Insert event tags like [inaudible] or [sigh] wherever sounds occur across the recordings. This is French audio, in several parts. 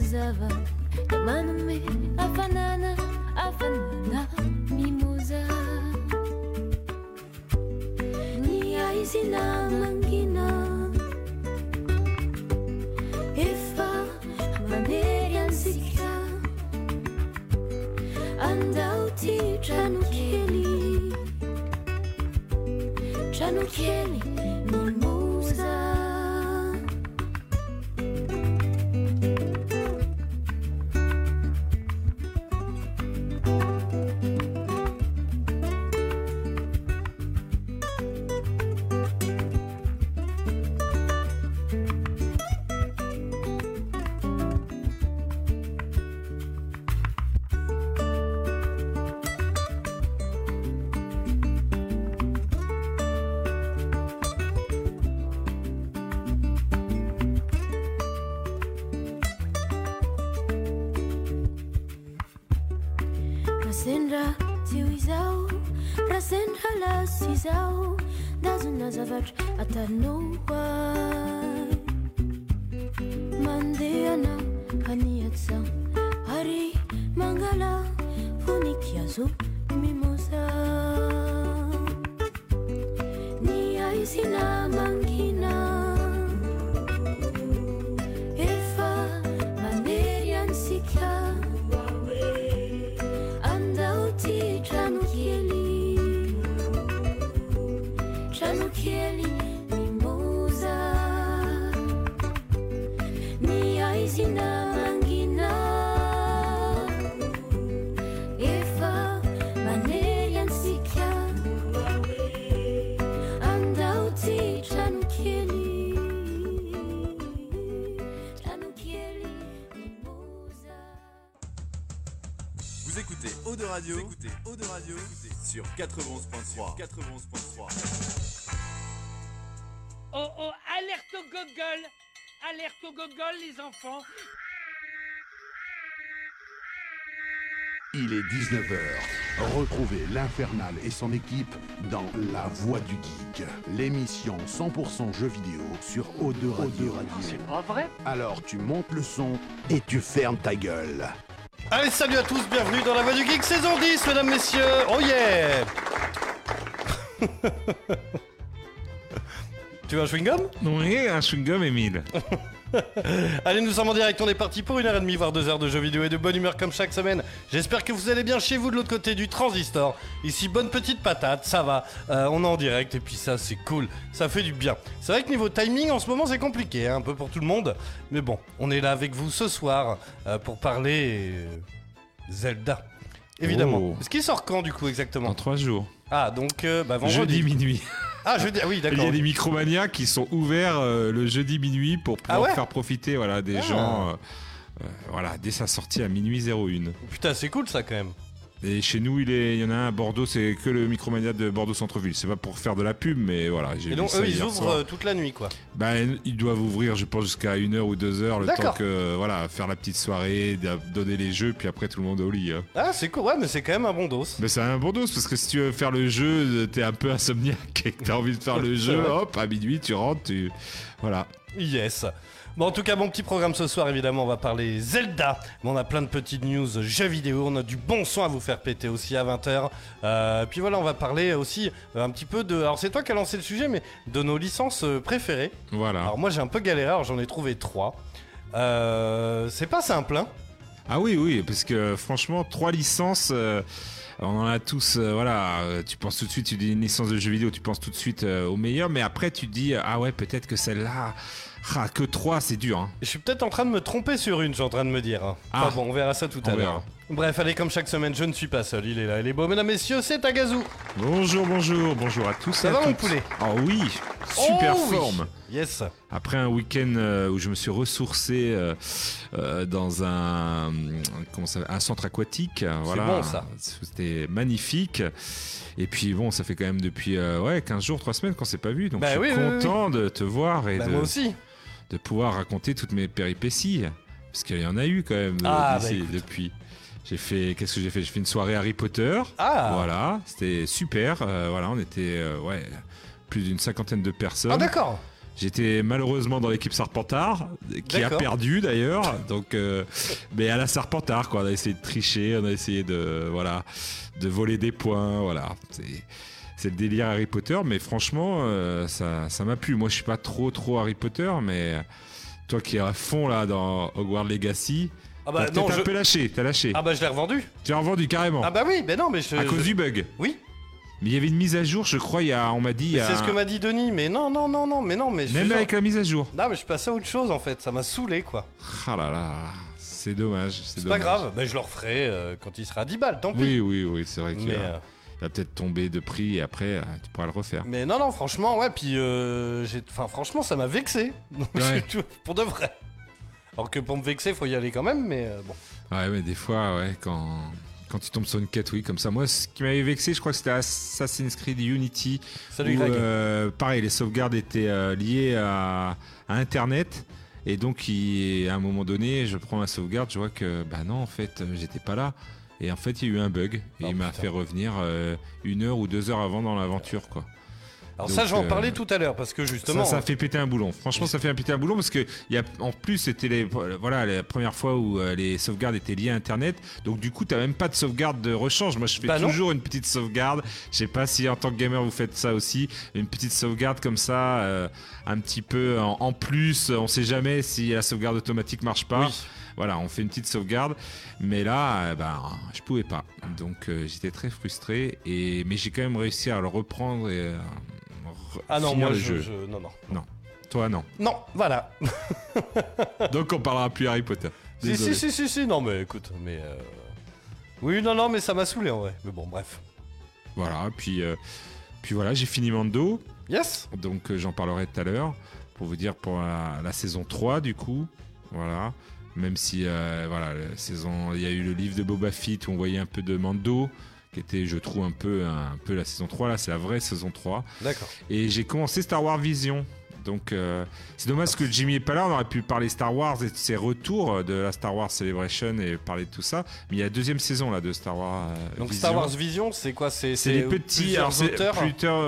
zava da manome afanana afanana mimoza. Ny aizina mangina efa manery ansika andao ty tranokely tranokely Radio, vous écoutez Eau de Radio sur 91.3. 91.3. Oh oh, alerte au gogol Alerte au gogol, les enfants Il est 19h. Retrouvez l'Infernal et son équipe dans La Voix du Geek, l'émission 100% jeux vidéo sur O2 Radio. C'est pas vrai? Alors tu montes le son et tu fermes ta gueule. Allez, salut à tous, bienvenue dans la Voix du Geek saison 10, mesdames, messieurs. Oh yeah [laughs] Tu veux un chewing-gum? Oui, un chewing-gum, Emile. [laughs] [laughs] Allez, nous sommes en direct, on est parti pour une heure et demie, voire deux heures de jeux vidéo et de bonne humeur comme chaque semaine. J'espère que vous allez bien chez vous de l'autre côté du transistor. Ici, bonne petite patate, ça va. Euh, on est en direct et puis ça, c'est cool. Ça fait du bien. C'est vrai que niveau timing, en ce moment, c'est compliqué, hein, un peu pour tout le monde. Mais bon, on est là avec vous ce soir euh, pour parler euh, Zelda. Évidemment. Oh. Ce qui sort quand du coup exactement? Dans trois jours. Ah, donc bah, vendredi. Jeudi minuit. [laughs] Ah, jeudi, oui, Il d'accord. y a des micromanias qui sont ouverts euh, le jeudi minuit pour pouvoir Ah ouais faire profiter voilà, des Ah. gens euh, euh, voilà, dès sa sortie à minuit 01. Putain, c'est cool ça quand même. Et chez nous, il, est, il y en a un à Bordeaux, c'est que le micromania de Bordeaux Centre-Ville. C'est pas pour faire de la pub, mais voilà. j'ai Et donc, eux, ils ouvrent soir. euh, toute la nuit quoi. Ben, ils doivent ouvrir, je pense, jusqu'à 1h ou 2h, le temps que, voilà, faire la petite soirée, donner les jeux, puis après tout le monde est au lit. hein. Ah, c'est cool, ouais, mais c'est quand même un bon dos. Mais c'est un bon dos, parce que si tu veux faire le jeu, t'es un peu insomniaque et que t'as envie de faire le [laughs] jeu, hop, à minuit, tu rentres, tu. Voilà. Yes. Bon, en tout cas, mon petit programme ce soir, évidemment, on va parler Zelda. Mais on a plein de petites news jeux vidéo. On a du bon son à vous faire péter aussi à 20h. Euh, puis voilà, on va parler aussi euh, un petit peu de. Alors, c'est toi qui as lancé le sujet, mais de nos licences euh, préférées. Voilà. Alors, moi, j'ai un peu galéré, alors j'en ai trouvé trois. Euh, c'est pas simple, hein. Ah oui, oui, parce que franchement, trois licences. euh, on en a tous, euh, voilà, tu penses tout de suite, tu dis une licence de jeu vidéo, tu penses tout de suite euh, au meilleur, mais après tu dis, ah ouais, peut-être que celle-là, ah, que trois, c'est dur. Hein. Je suis peut-être en train de me tromper sur une, je suis en train de me dire. hein. Ah. Enfin bon, on verra ça tout On à l'heure. Bref, allez, comme chaque semaine, je ne suis pas seul. Il est là, il est beau. Mesdames, messieurs, c'est Tagazu. Bonjour, bonjour, bonjour à tous. Ça et à va, mon poulet? Oh oui, super Oh oui. forme. Yes. Après un week-end euh, où je me suis ressourcé euh, euh, dans un, comment ça, un centre aquatique, voilà, bon, ça. C'était magnifique. Et puis bon, ça fait quand même depuis euh, ouais 15 jours, 3 semaines qu'on s'est pas vu, donc Bah je suis oui, oui, content de te voir et Bah, de, moi aussi. De pouvoir raconter toutes mes péripéties, parce qu'il y en a eu quand même euh, Ah, bah, depuis. J'ai fait, qu'est-ce que j'ai fait? J'ai fait une soirée Harry Potter. Ah. Voilà, c'était super. euh, voilà, on était euh, ouais plus d'une cinquantaine de personnes. Ah, d'accord. J'étais malheureusement dans l'équipe Serpentard, qui a perdu d'ailleurs. Donc, euh, mais à la Serpentard, quoi. On a essayé de tricher, on a essayé de, voilà, de voler des points, voilà. C'est, c'est le délire Harry Potter, mais franchement, euh, ça, ça m'a plu. Moi, je suis pas trop, trop Harry Potter, mais toi qui es à fond là dans Hogwarts Legacy, Ah bah t'as je... un peu lâché, t'as lâché. Ah bah je l'ai revendu. Tu as revendu carrément. Ah bah oui, mais non, mais je... à cause je- du bug. Oui, Mais il y avait une mise à jour, je crois, il y a, on m'a dit, mais a- c'est ce que m'a dit Denis, mais non, non, non, non, mais non, mais je même avec la mise à jour. Non, mais je suis passé à autre chose en fait, ça m'a saoulé quoi. Ah là là, c'est dommage. C'est pas grave, bah, je le referai euh, quand il sera à 10 balles, tant pis. Oui, oui, oui, c'est vrai mais, euh, il va peut-être tomber de prix et après, euh, tu pourras le refaire. mais non, non, franchement, ouais, puis euh, j'ai... Enfin, franchement, ça m'a vexé. [laughs] Ouais. pour de vrai. Alors que pour me vexer, faut y aller quand même, mais euh, bon. Ouais, mais des fois, ouais, quand, quand tu tombes sur une quête, oui, comme ça. Moi, ce qui m'avait vexé, je crois que c'était Assassin's Creed Unity. Salut où, Greg. euh, pareil, les sauvegardes étaient euh, liées à, à Internet. Et donc, il- à un moment donné, je prends la sauvegarde, je vois que, bah non, en fait, j'étais pas là. Et en fait, il y a eu un bug. Et Oh, il m'a fait revenir euh, une heure ou deux heures avant dans l'aventure, quoi. Alors donc, ça, je vais en euh, parler tout à l'heure, parce que justement... Ça, ça fait péter un boulon. Franchement, ça fait un péter un boulon parce que y a, en plus, c'était les, voilà, la première fois où euh, les sauvegardes étaient liées à Internet. Donc, du coup, tu même pas de sauvegarde de rechange. Moi, je fais Bah non. toujours une petite sauvegarde. Je sais pas si en tant que gamer, vous faites ça aussi. Une petite sauvegarde comme ça, euh, un petit peu en, en plus. On sait jamais si la sauvegarde automatique marche pas. Oui. Voilà, on fait une petite sauvegarde. Mais là, euh, ben, je pouvais pas. Donc, euh, j'étais très frustré. Et, mais j'ai quand même réussi à le reprendre et euh, re- Ah non, moi, le je, jeu. je- Non, non. Toi, non. Non, voilà. [laughs] Donc on parlera plus Harry Potter. Si, si, si, si, si, non, mais écoute, mais... euh, Oui, non, non, mais ça m'a saoulé en vrai. Mais bon, bref. Voilà, puis, euh, puis voilà, j'ai fini Mando, Yes donc euh, j'en parlerai tout à l'heure pour vous dire pour la, la saison 3 du coup. Voilà, même si euh, voilà, la saison, il y a eu le livre de Boba Fett où on voyait un peu de Mando qui était je trouve un peu un, peu la saison 3 là, c'est la vraie saison 3 D'accord. et j'ai commencé Star Wars Vision. Donc euh, c'est dommage que Jimmy est pas là, on aurait pu parler Star Wars et de ses retours de la Star Wars Celebration et parler de tout ça. Mais il y a la deuxième saison là de Star Wars. euh, Donc Vision. Star Wars Vision, c'est quoi? C'est les petits alors,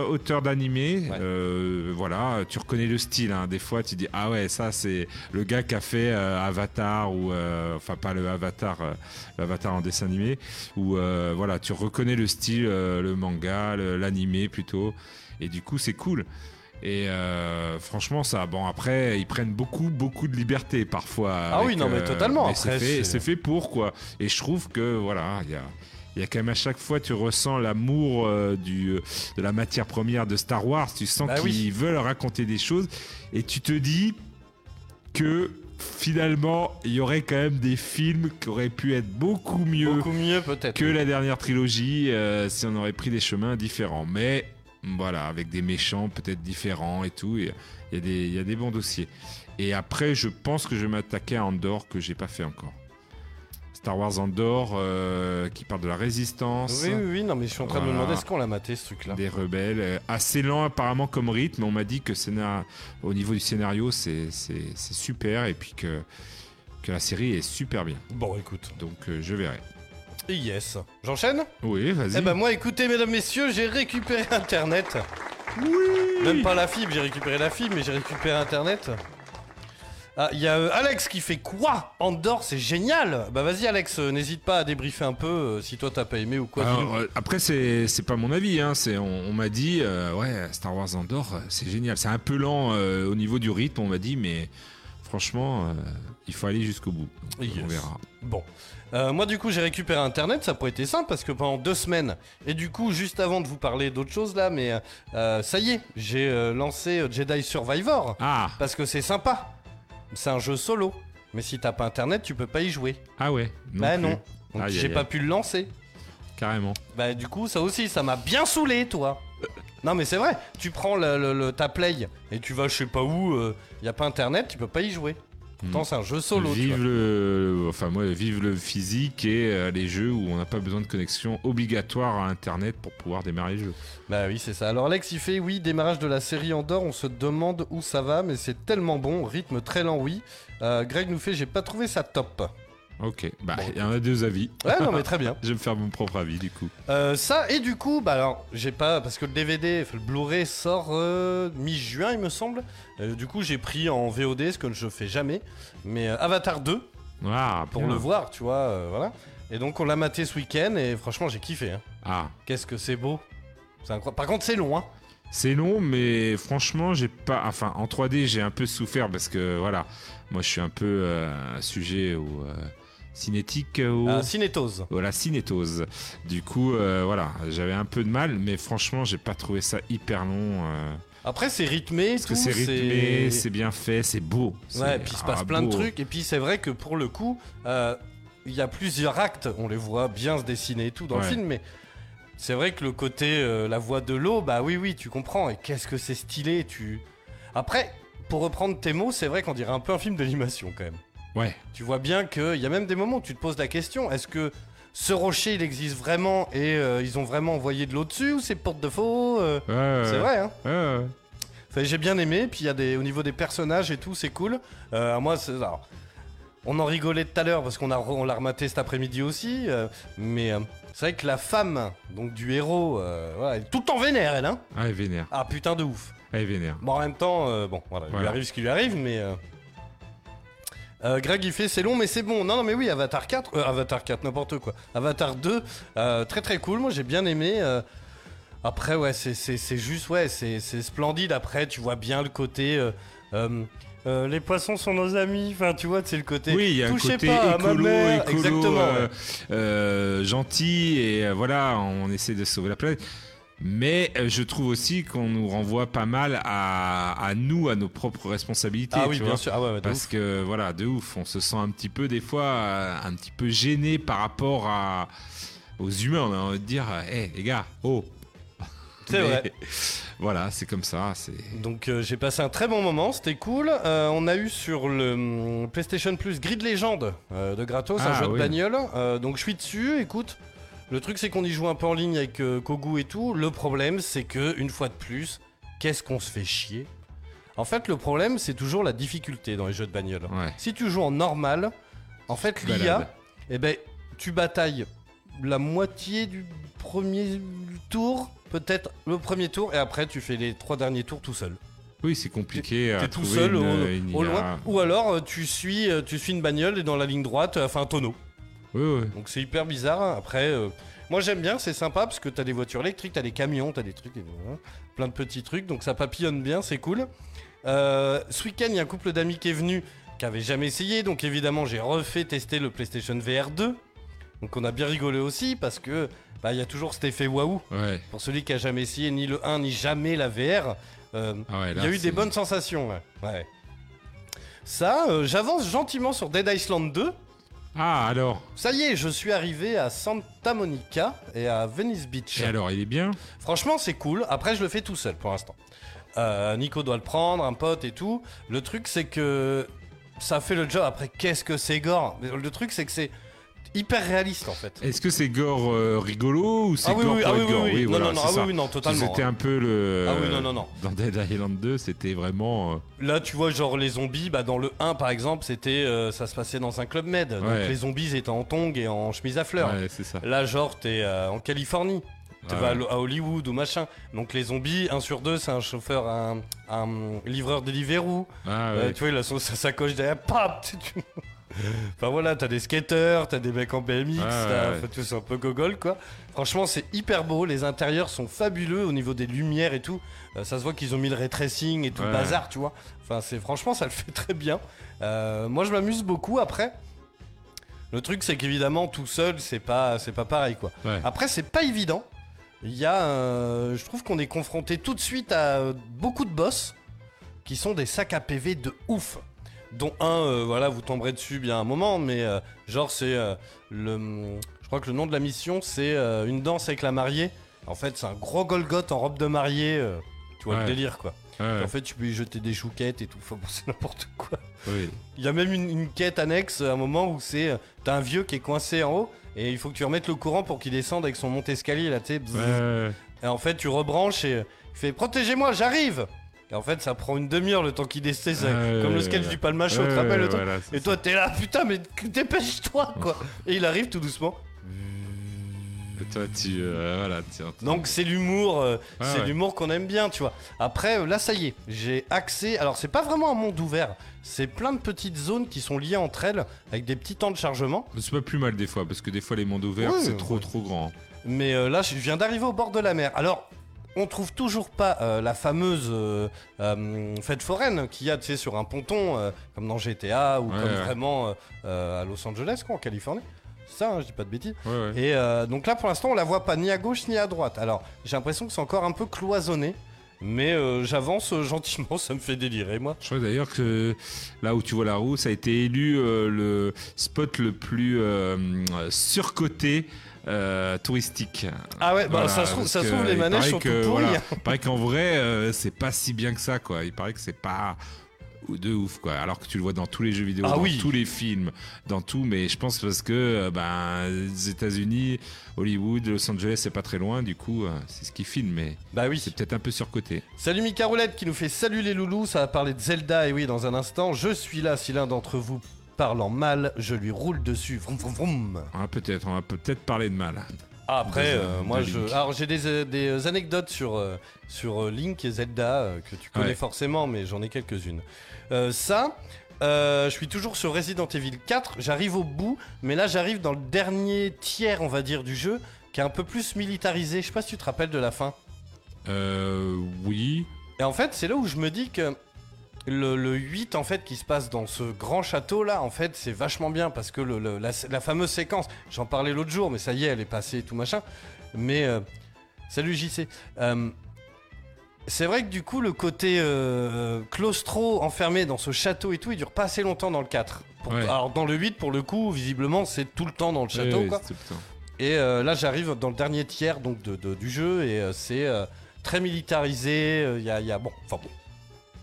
auteurs? d'animés. Ouais. euh, voilà, tu reconnais le style. hein. Des fois, tu dis ah ouais, ça c'est le gars qui a fait euh, Avatar ou enfin pas le Avatar, l'Avatar en dessin animé. Ou voilà, tu reconnais le style, le manga, l'animé plutôt. Et du coup, c'est cool. Et euh, franchement, ça, bon, après, ils prennent beaucoup, beaucoup de liberté parfois. Ah avec, oui, non, mais euh, totalement. mais c'est Après, fait, c'est- c'est fait pour quoi. Et je trouve que voilà, il y a, il y a quand même à chaque fois, tu ressens l'amour euh, du, euh, de la matière première de Star Wars. Tu sens Bah qu'ils oui. veulent raconter des choses. Et tu te dis que finalement, il y aurait quand même des films qui auraient pu être beaucoup mieux Beaucoup mieux que la dernière trilogie euh, si on aurait pris des chemins différents. Mais voilà, avec des méchants peut-être différents et tout. Il y, a des- il y a des bons dossiers. Et après, je pense que je vais m'attaquer à Andorre que j'ai pas fait encore. Star Wars Andorre euh, qui parle de la résistance. Oui, oui, oui, non, mais je suis en train de me demander est-ce qu'on l'a maté ce truc-là Des rebelles, euh, assez lent apparemment comme rythme. On m'a dit que scénar- au niveau du scénario, c'est super et puis que, que la série est super bien. Bon, écoute. Donc euh, je verrai. Et yes. J'enchaîne Oui, vas-y. Eh ben moi, écoutez, mesdames, messieurs, j'ai récupéré Internet. oui Même pas la fibre, j'ai récupéré la fibre, mais j'ai récupéré Internet. Ah, il y a euh, Alex qui fait quoi Andorre, c'est génial Bah vas-y Alex, euh, n'hésite pas à débriefer un peu euh, si toi t'as pas aimé ou quoi. Alors, euh, après, c'est c'est pas mon avis. Hein. C'est- On, on m'a dit, euh, ouais, Star Wars Andorre, euh, c'est génial. C'est un peu lent euh, au niveau du rythme, on m'a dit, mais franchement, euh, il faut aller jusqu'au bout. Donc, Yes. On verra. Bon. Euh, moi du coup j'ai récupéré internet, ça pourrait été simple parce que pendant deux semaines, et du coup juste avant de vous parler d'autre chose là, mais euh, euh, ça y est, j'ai euh, lancé euh, Jedi Survivor Ah, parce que c'est sympa. C'est un jeu solo, mais si t'as pas internet tu peux pas y jouer. ah ouais. Non bah plus. non, donc j'ai pas pu le lancer. Carrément. Bah du coup ça aussi ça m'a bien saoulé toi. Non mais c'est vrai, tu prends le, le- le- ta play et tu vas je sais pas où, il y a pas internet, tu peux pas y jouer. Pourtant Mm. c'est un jeu solo. tu vive vois. le, enfin moi, vive le physique et euh, les jeux où on n'a pas besoin de connexion obligatoire à Internet pour pouvoir démarrer le jeu. Bah oui, c'est ça. Alors Alex, il fait oui, démarrage de la série Andorre, on se demande où ça va, mais c'est tellement bon, rythme très lent, oui. Euh, Greg nous fait j'ai pas trouvé ça top. Ok, bah il y en a deux avis. Ouais, non, mais très bien. [laughs] Je vais me faire mon propre avis du coup. Euh, ça, et du coup, bah alors, j'ai pas. Parce que le DVD, le Blu-ray sort euh, mi-juin, il me semble. Euh, du coup, j'ai pris en VOD, ce que je fais jamais. Mais euh, Avatar 2, Ah, pour le voir, tu vois, voilà. Et donc, on l'a maté ce week-end, et franchement, j'ai kiffé. hein. Ah, Qu'est-ce que c'est beau. C'est incroyable. Par contre, c'est long, hein. c'est long, mais franchement, j'ai pas. Enfin, en 3D, j'ai un peu souffert parce que voilà, moi je suis un peu sujet au cinétique, au. Ah, cinétose. Voilà, cinétose. Du coup, euh, voilà, j'avais un peu de mal, mais franchement, j'ai pas trouvé ça hyper long. euh, Après, c'est rythmé, parce que tout, c'est rythmé, c'est bien fait, c'est beau. Ouais, c'est- puis il se ah, passe plein de trucs. Et puis c'est vrai que pour le coup, euh, il y a plusieurs actes. On les voit bien se dessiner et tout dans le film, mais c'est vrai que le côté euh, la voix de l'eau, bah oui, oui, tu comprends. Et qu'est-ce que c'est stylé. Tu. Après, pour reprendre tes mots, c'est vrai qu'on dirait un peu un film d'animation quand même. Ouais, Tu vois bien qu'il y a même des moments où tu te poses la question est-ce que ce rocher il existe vraiment et euh, ils ont vraiment envoyé de l'eau dessus ou c'est porte de faux euh, ouais, ouais, C'est vrai, hein ouais, ouais. Enfin, j'ai bien aimé, puis il y a des au niveau des personnages et tout, c'est cool. Euh, moi, c'est alors, on en rigolait tout à l'heure parce qu'on a on l'a rematé cet après-midi aussi, mais c'est vrai que la femme donc du héros, voilà, elle est tout en vénère, elle, hein. Ah, elle est vénère. Ah putain de ouf. Elle est vénère. Bon, en même temps, bon, voilà, il lui Voilà. arrive ce qui lui arrive, mais. Euh, Greg il fait c'est long mais c'est bon. Non non mais oui Avatar 4 euh, Avatar 4 n'importe quoi. Avatar 2 euh, très très cool. Moi j'ai bien aimé euh, après ouais c'est juste ouais c'est c'est splendide. Après tu vois bien le côté euh, les poissons sont nos amis. Enfin tu vois c'est le côté Oui, il y a un côté pas écolo, mère. écolo, exactement euh, ouais. euh, gentil et voilà, on essaie de sauver la planète. Mais euh, je trouve aussi qu'on nous renvoie pas mal à, à nous, à nos propres responsabilités. ah oui tu bien vois. sûr ah ouais, Parce ouf. que voilà, de ouf, on se sent un petit peu des fois euh, un petit peu gêné par rapport à aux humains. On a envie de dire, hé les gars, oh. [laughs] C'est vrai. Voilà, c'est comme ça. Donc euh, j'ai passé un très bon moment, c'était cool. Euh, on a eu sur le hum, PlayStation Plus Grid Legend euh, de gratos, un Ah, jeu de bagnole. Donc je suis dessus, écoute. Le truc c'est qu'on y joue un peu en ligne avec euh, Kogu et tout. Le problème c'est que une fois de plus, qu'est-ce qu'on se fait chier? En fait le problème c'est toujours la difficulté dans les jeux de bagnole. ouais. Si tu joues en normal, en fait l'IA, eh ben tu batailles la moitié du premier tour, peut-être le premier tour, et après tu fais les trois derniers tours tout seul. Oui, c'est compliqué. à T'es tout seul une- au, une au loin. Ou alors euh, tu suis, euh, tu suis une bagnole et dans la ligne droite, enfin un tonneau. Oui, oui. Donc c'est hyper bizarre. Après, euh, moi j'aime bien, c'est sympa parce que t'as des voitures électriques, t'as des camions, t'as des trucs, voilà. plein de petits trucs. Donc ça papillonne bien, c'est cool. Euh, ce week-end, il y a un couple d'amis qui est venu qui avait jamais essayé. Donc évidemment, j'ai refait tester le PlayStation VR 2. Donc on a bien rigolé aussi parce que bah, y a toujours cet effet waouh. Ouais. Pour celui qui a jamais essayé ni le 1 ni jamais la VR. euh, Ah ouais, il y a eu des bonnes sensations, ouais. Ouais. Ça, euh, j'avance gentiment sur Dead Island 2. Ah, alors Ça y est, je suis arrivé à Santa Monica et à Venice Beach. Et alors, il est bien? Franchement, c'est cool. Après, je le fais tout seul pour l'instant. Euh, Nico doit le prendre, un pote et tout. Le truc, c'est que ça fait le job. Après, qu'est-ce que c'est gore? Le truc, c'est que c'est hyper réaliste en fait. Est-ce que c'est gore euh, rigolo ou c'est Ah oui, gore oui, pour ah oui, être oui, gore oui. Non, voilà, non, non, ah oui, totalement. C'était un peu le. Ah oui, non, non, non. Dans Dead Island 2, c'était vraiment. euh, Là, tu vois, genre les zombies, bah, dans le 1 par exemple, c'était, euh, ça se passait dans un club med. Donc les zombies étaient en tongs et en chemise à fleurs. Ouais, c'est ça. Là, genre, t'es en Californie. Tu vas à Hollywood ou machin. Donc les zombies, un sur deux, c'est un chauffeur, un, un livreur Deliveroo. Ah ouais. tu vois, il a sa sacoche derrière, pap Enfin voilà, t'as des skateurs, t'as des mecs en BMX, t'as ouais. c'est un peu gogol quoi. Franchement, c'est hyper beau, les intérieurs sont fabuleux au niveau des lumières et tout. Euh, ça se voit qu'ils ont mis le ray tracing et tout le bazar, tu vois. Enfin, c'est franchement, ça le [laughs] fait très bien. Euh, moi, je m'amuse beaucoup après. Le truc, c'est qu'évidemment, tout seul, c'est pas, c'est pas pareil quoi. Après, c'est pas évident. Il y a, euh, je trouve qu'on est confronté tout de suite à beaucoup de boss qui sont des sacs à PV de ouf. Dont un, euh, voilà, vous tomberez dessus bien un moment, mais euh, genre c'est euh, le, je crois que le nom de la mission c'est une danse avec la mariée. En fait, c'est un gros Golgoth en robe de mariée. tu vois Ouais. le délire quoi. Ouais, En fait, tu peux y jeter des chouquettes et tout. Enfin, bon, [laughs] c'est n'importe quoi. oui. Il y a même une, une quête annexe à un moment où c'est t'as un vieux qui est coincé en haut et il faut que tu remettes le courant pour qu'il descende avec son monte-escalier là, tu sais. Ouais, Et en fait, tu rebranches et il fait protégez-moi, j'arrive. Et en fait, ça prend une demi-heure le temps qu'il décède, comme le sketch du palmacho, tu te rappelles le truc Et toi, t'es là, putain, mais dépêche-toi, quoi. [laughs] Et il arrive tout doucement. Et toi, tu. euh, voilà, entends. Donc c'est l'humour, euh, c'est ouais. l'humour qu'on aime bien, tu vois. Après, euh, là, ça y est, j'ai accès. Alors, c'est pas vraiment un monde ouvert. C'est plein de petites zones qui sont liées entre elles, avec des petits temps de chargement. C'est pas plus mal des fois, parce que des fois les mondes ouverts, c'est ouais. trop trop grand. Mais euh, là, je viens d'arriver au bord de la mer. Alors, on trouve toujours pas euh, la fameuse euh, euh, fête foraine qu'il y a, sur un ponton, comme dans GTA ou Ouais, comme ouais. vraiment à Los Angeles, quoi, en Californie. C'est ça, hein, je dis pas de bêtises. Ouais. Et donc là, pour l'instant, on la voit pas ni à gauche ni à droite. Alors, j'ai l'impression que c'est encore un peu cloisonné. Mais euh, j'avance gentiment, [laughs] ça me fait délirer, moi. Je crois d'ailleurs que là où tu vois la roue, ça a été élu euh, le spot le plus euh, surcoté euh, touristique. Ah ouais, bah Voilà, ça se trouve, ça se trouve les manèges sont que, tout voilà, [laughs] il paraît qu'en vrai, euh, c'est pas si bien que ça, quoi. Il paraît que c'est pas de ouf, quoi. Alors que tu le vois dans tous les jeux vidéo, Ah dans oui. tous les films, dans tout. Mais je pense parce que euh, ben, les États-Unis, Hollywood, Los Angeles, c'est pas très loin. Du coup, c'est ce qu'ils filment, mais Bah oui. c'est peut-être un peu surcoté. Salut Mika Roulette qui nous fait salut les loulous, ça va parler de Zelda et oui dans un instant, je suis là si l'un d'entre vous parle en mal, je lui roule dessus. Vroom, vroom, vroom. On va peut-être, on va peut-être parler de mal. Ah, après, euh, moi je. Alors j'ai des, euh, des euh, anecdotes sur, euh, sur Link et Zelda euh, que tu connais Ouais. forcément, mais j'en ai quelques-unes. Ça, je suis toujours sur Resident Evil 4, j'arrive au bout, mais là j'arrive dans le dernier tiers, on va dire, du jeu, qui est un peu plus militarisé. Je sais pas si tu te rappelles de la fin. Euh, oui. Et en fait, c'est là où je me dis que le, le 8, en fait, qui se passe dans ce grand château là, en fait, c'est vachement bien parce que le, le- la, la fameuse séquence, j'en parlais l'autre jour, mais ça y est, elle est passée et tout machin. Mais euh, salut JC. Euh, c'est vrai que du coup, le côté euh, claustro enfermé dans ce château et tout, il dure pas assez longtemps dans le 4. Pour- Ouais. Alors, dans le 8, pour le coup, visiblement, c'est tout le temps dans le château, Ouais, quoi. Et euh, là, j'arrive dans le dernier tiers donc de, de- du jeu et c'est très militarisé. Il y, a, y a- bon, enfin bon.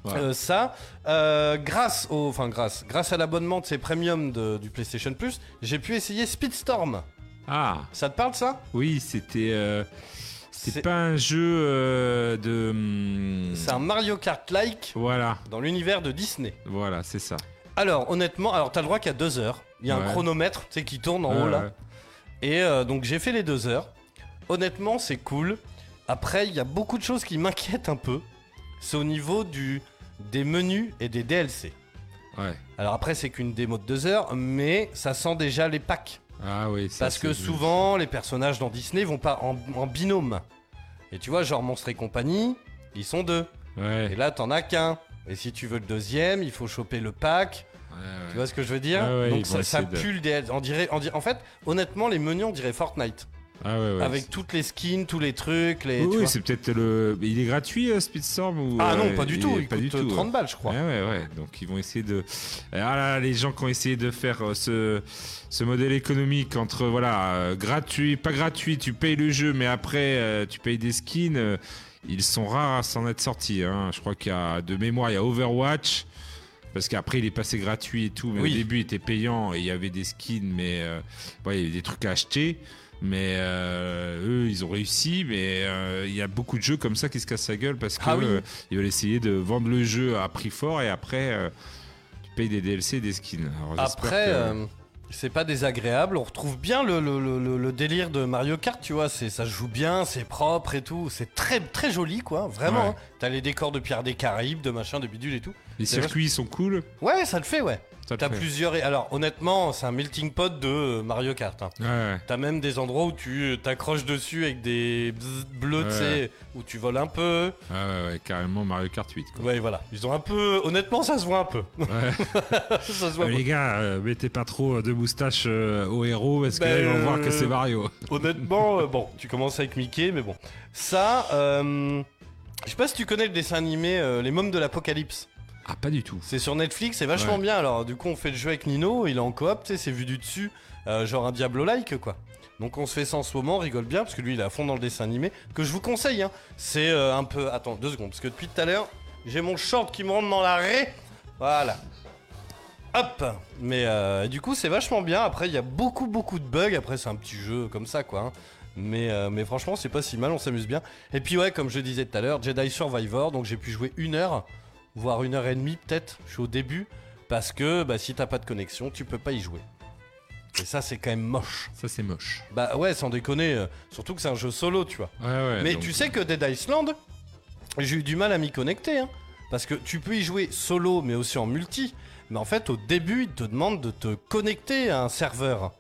Euh, ça, euh, grâce au, enfin grâce, grâce à l'abonnement de ces premiums de- du PlayStation Plus, j'ai pu essayer Speedstorm. Ah, Ça te parle ça? Oui, c'était. euh, C'est c'était pas un jeu euh, de. hum, c'est un Mario Kart like Voilà, dans l'univers de Disney. voilà, c'est ça. Alors honnêtement, alors t'as le droit qu'à deux heures. Il y a un Ouais. chronomètre, tu sais, qui tourne en haut Ouais, là. ouais. Et euh, donc j'ai fait les deux heures. Honnêtement, c'est cool. Après, il y a beaucoup de choses qui m'inquiètent un peu. C'est au niveau du, des menus et des DLC. Ouais. Alors après, c'est qu'une démo de deux heures, mais ça sent déjà les packs. Ah oui, ça, Parce que souvent, les personnages dans Disney vont pas en, en binôme. Et tu vois, genre Monstre et compagnie, ils sont deux. Et Ouais. là, t'en as qu'un. Et si tu veux le deuxième, il faut choper le pack. ouais, Tu vois ce que je veux dire Ouais, ouais, Donc ça, de- pue le DLC. On dirait, on dirait- en fait, honnêtement, les menus, on dirait Fortnite. Ah ouais, ouais. avec toutes les skins, tous les trucs, les. Oui, c'est peut-être le. Il est gratuit, euh, Speedstorm ou Ah euh, non, pas du tout. Il pas coûte du tout. 30 ouais. balles, je crois. Ouais, ouais, ouais. Donc ils vont essayer de. Ah là, les gens qui ont essayé de faire euh, ce, ce modèle économique entre voilà euh, gratuit, pas gratuit, tu payes le jeu, mais après euh, tu payes des skins. euh, ils sont rares à s'en être sortis. hein. Je crois qu'il y a de mémoire, il y a Overwatch. Parce qu'après il est passé gratuit et tout, mais Oui. au début il était payant et il y avait des skins, mais euh, il y avait des trucs à acheter. Mais euh, eux, ils ont réussi, mais euh, il y a beaucoup de jeux comme ça qui se cassent la gueule parce que Ah oui. euh, ils veulent essayer de vendre le jeu à prix fort et après tu payes des DLC et des skins. Alors, Après, que- c'est pas désagréable. On retrouve bien le, le- le- le- le délire de Mario Kart, tu vois. C'est, ça se joue bien, c'est propre et tout. C'est très, très joli, quoi. Vraiment. Ouais. hein. T'as les décors de Pierre des Caraïbes, de machin, de bidule et tout. les circuits sont cool. Ouais, ça le fait, ouais. T'as plusieurs. Alors, honnêtement, c'est un melting pot de euh, Mario Kart. hein. Ouais, ouais. T'as même des endroits où tu euh, t'accroches dessus avec des bzz bleus, tu Ouais. sais, où tu voles un peu. Ouais, ouais, ouais, carrément Mario Kart 8. Quoi. Ouais, voilà. Ils ont un peu. Honnêtement, ça se voit un peu. Ouais. [laughs] ça se voit Euh, un peu. les gars, euh, mettez pas trop de moustache euh, au héros parce que Ben, vont voir que euh, c'est Mario. [laughs] Honnêtement, euh, bon, tu commences avec Mickey, mais bon. Ça, euh, je sais pas si tu connais le dessin animé euh, Les Mômes de l'Apocalypse. Ah, pas du tout. C'est sur Netflix, c'est vachement Ouais. bien. Alors, du coup, on fait le jeu avec Nino, il est en coop, c'est vu du dessus, euh, genre un Diablo-like, quoi. Donc, on se fait ça en ce moment, on rigole bien, parce que lui, il est à fond dans le dessin animé, que je vous conseille, hein. C'est euh, un peu. Attends, deux secondes, parce que depuis tout à l'heure, j'ai mon short qui me rentre dans la raie. Voilà. Hop Mais euh, du coup, c'est vachement bien. Après, il y a beaucoup, beaucoup de bugs. Après, c'est un petit jeu comme ça, quoi. hein. Mais, euh, mais franchement, c'est pas si mal, on s'amuse bien. Et puis, ouais, comme je disais tout à l'heure, Jedi Survivor, donc j'ai pu jouer une heure, voire une heure et demie peut-être. Je suis au début, parce que bah, si t'as pas de connexion, tu peux pas y jouer. Et ça, c'est quand même moche. Ça, c'est moche. Bah ouais, sans déconner, euh, surtout que c'est un jeu solo, tu vois. Ouais, ouais. Mais donc- tu sais que Dead Island, j'ai eu du mal à m'y connecter. Hein, parce que tu peux y jouer solo, mais aussi en multi. Mais en fait, au début, ils te demandent de te connecter à un serveur.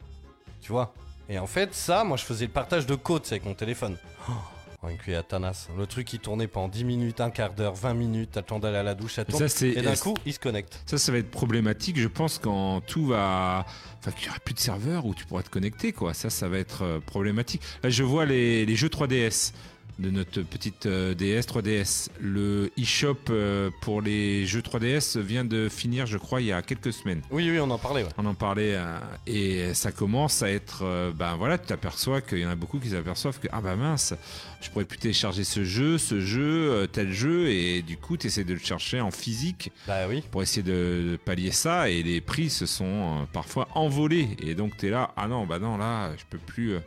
Tu vois Et en fait, ça, moi, je faisais le partage de codes avec mon téléphone. Oh, à Tanas. Le truc, qui tournait pendant 10 minutes, un quart d'heure, 20 minutes, t'attends d'aller à la douche, Et d'un coup, il se connecte. Ça, ça va être problématique, je pense, quand tout va. Enfin, qu'il n'y aura plus de serveur où tu pourras te connecter, quoi. Ça, ça va être euh, problématique. Là, je vois les, les jeux 3DS de notre petite euh, DS 3DS. Le eShop euh, pour les jeux 3DS vient de finir, je crois, il y a quelques semaines. Oui, oui, on en parlait, ouais. On en parlait euh, et ça commence à être. ben voilà, tu t'aperçois qu'il y en a beaucoup qui s'aperçoivent que ah bah mince, je pourrais plus télécharger ce jeu, ce jeu, tel jeu et du coup tu essaies de le chercher en physique Bah oui. pour essayer de, pallier ça et les prix se sont parfois envolés et donc tu es là ah non bah non là je peux plus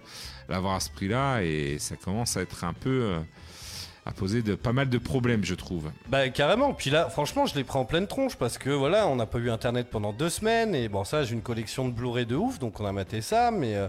l'avoir à ce prix là et ça commence à être un peu euh, à poser de pas mal de problèmes je trouve. Bah carrément, puis là franchement je les prends en pleine tronche parce que voilà on n'a pas eu internet pendant deux semaines et bon ça j'ai une collection de Blu-ray de ouf donc on a maté ça mais euh,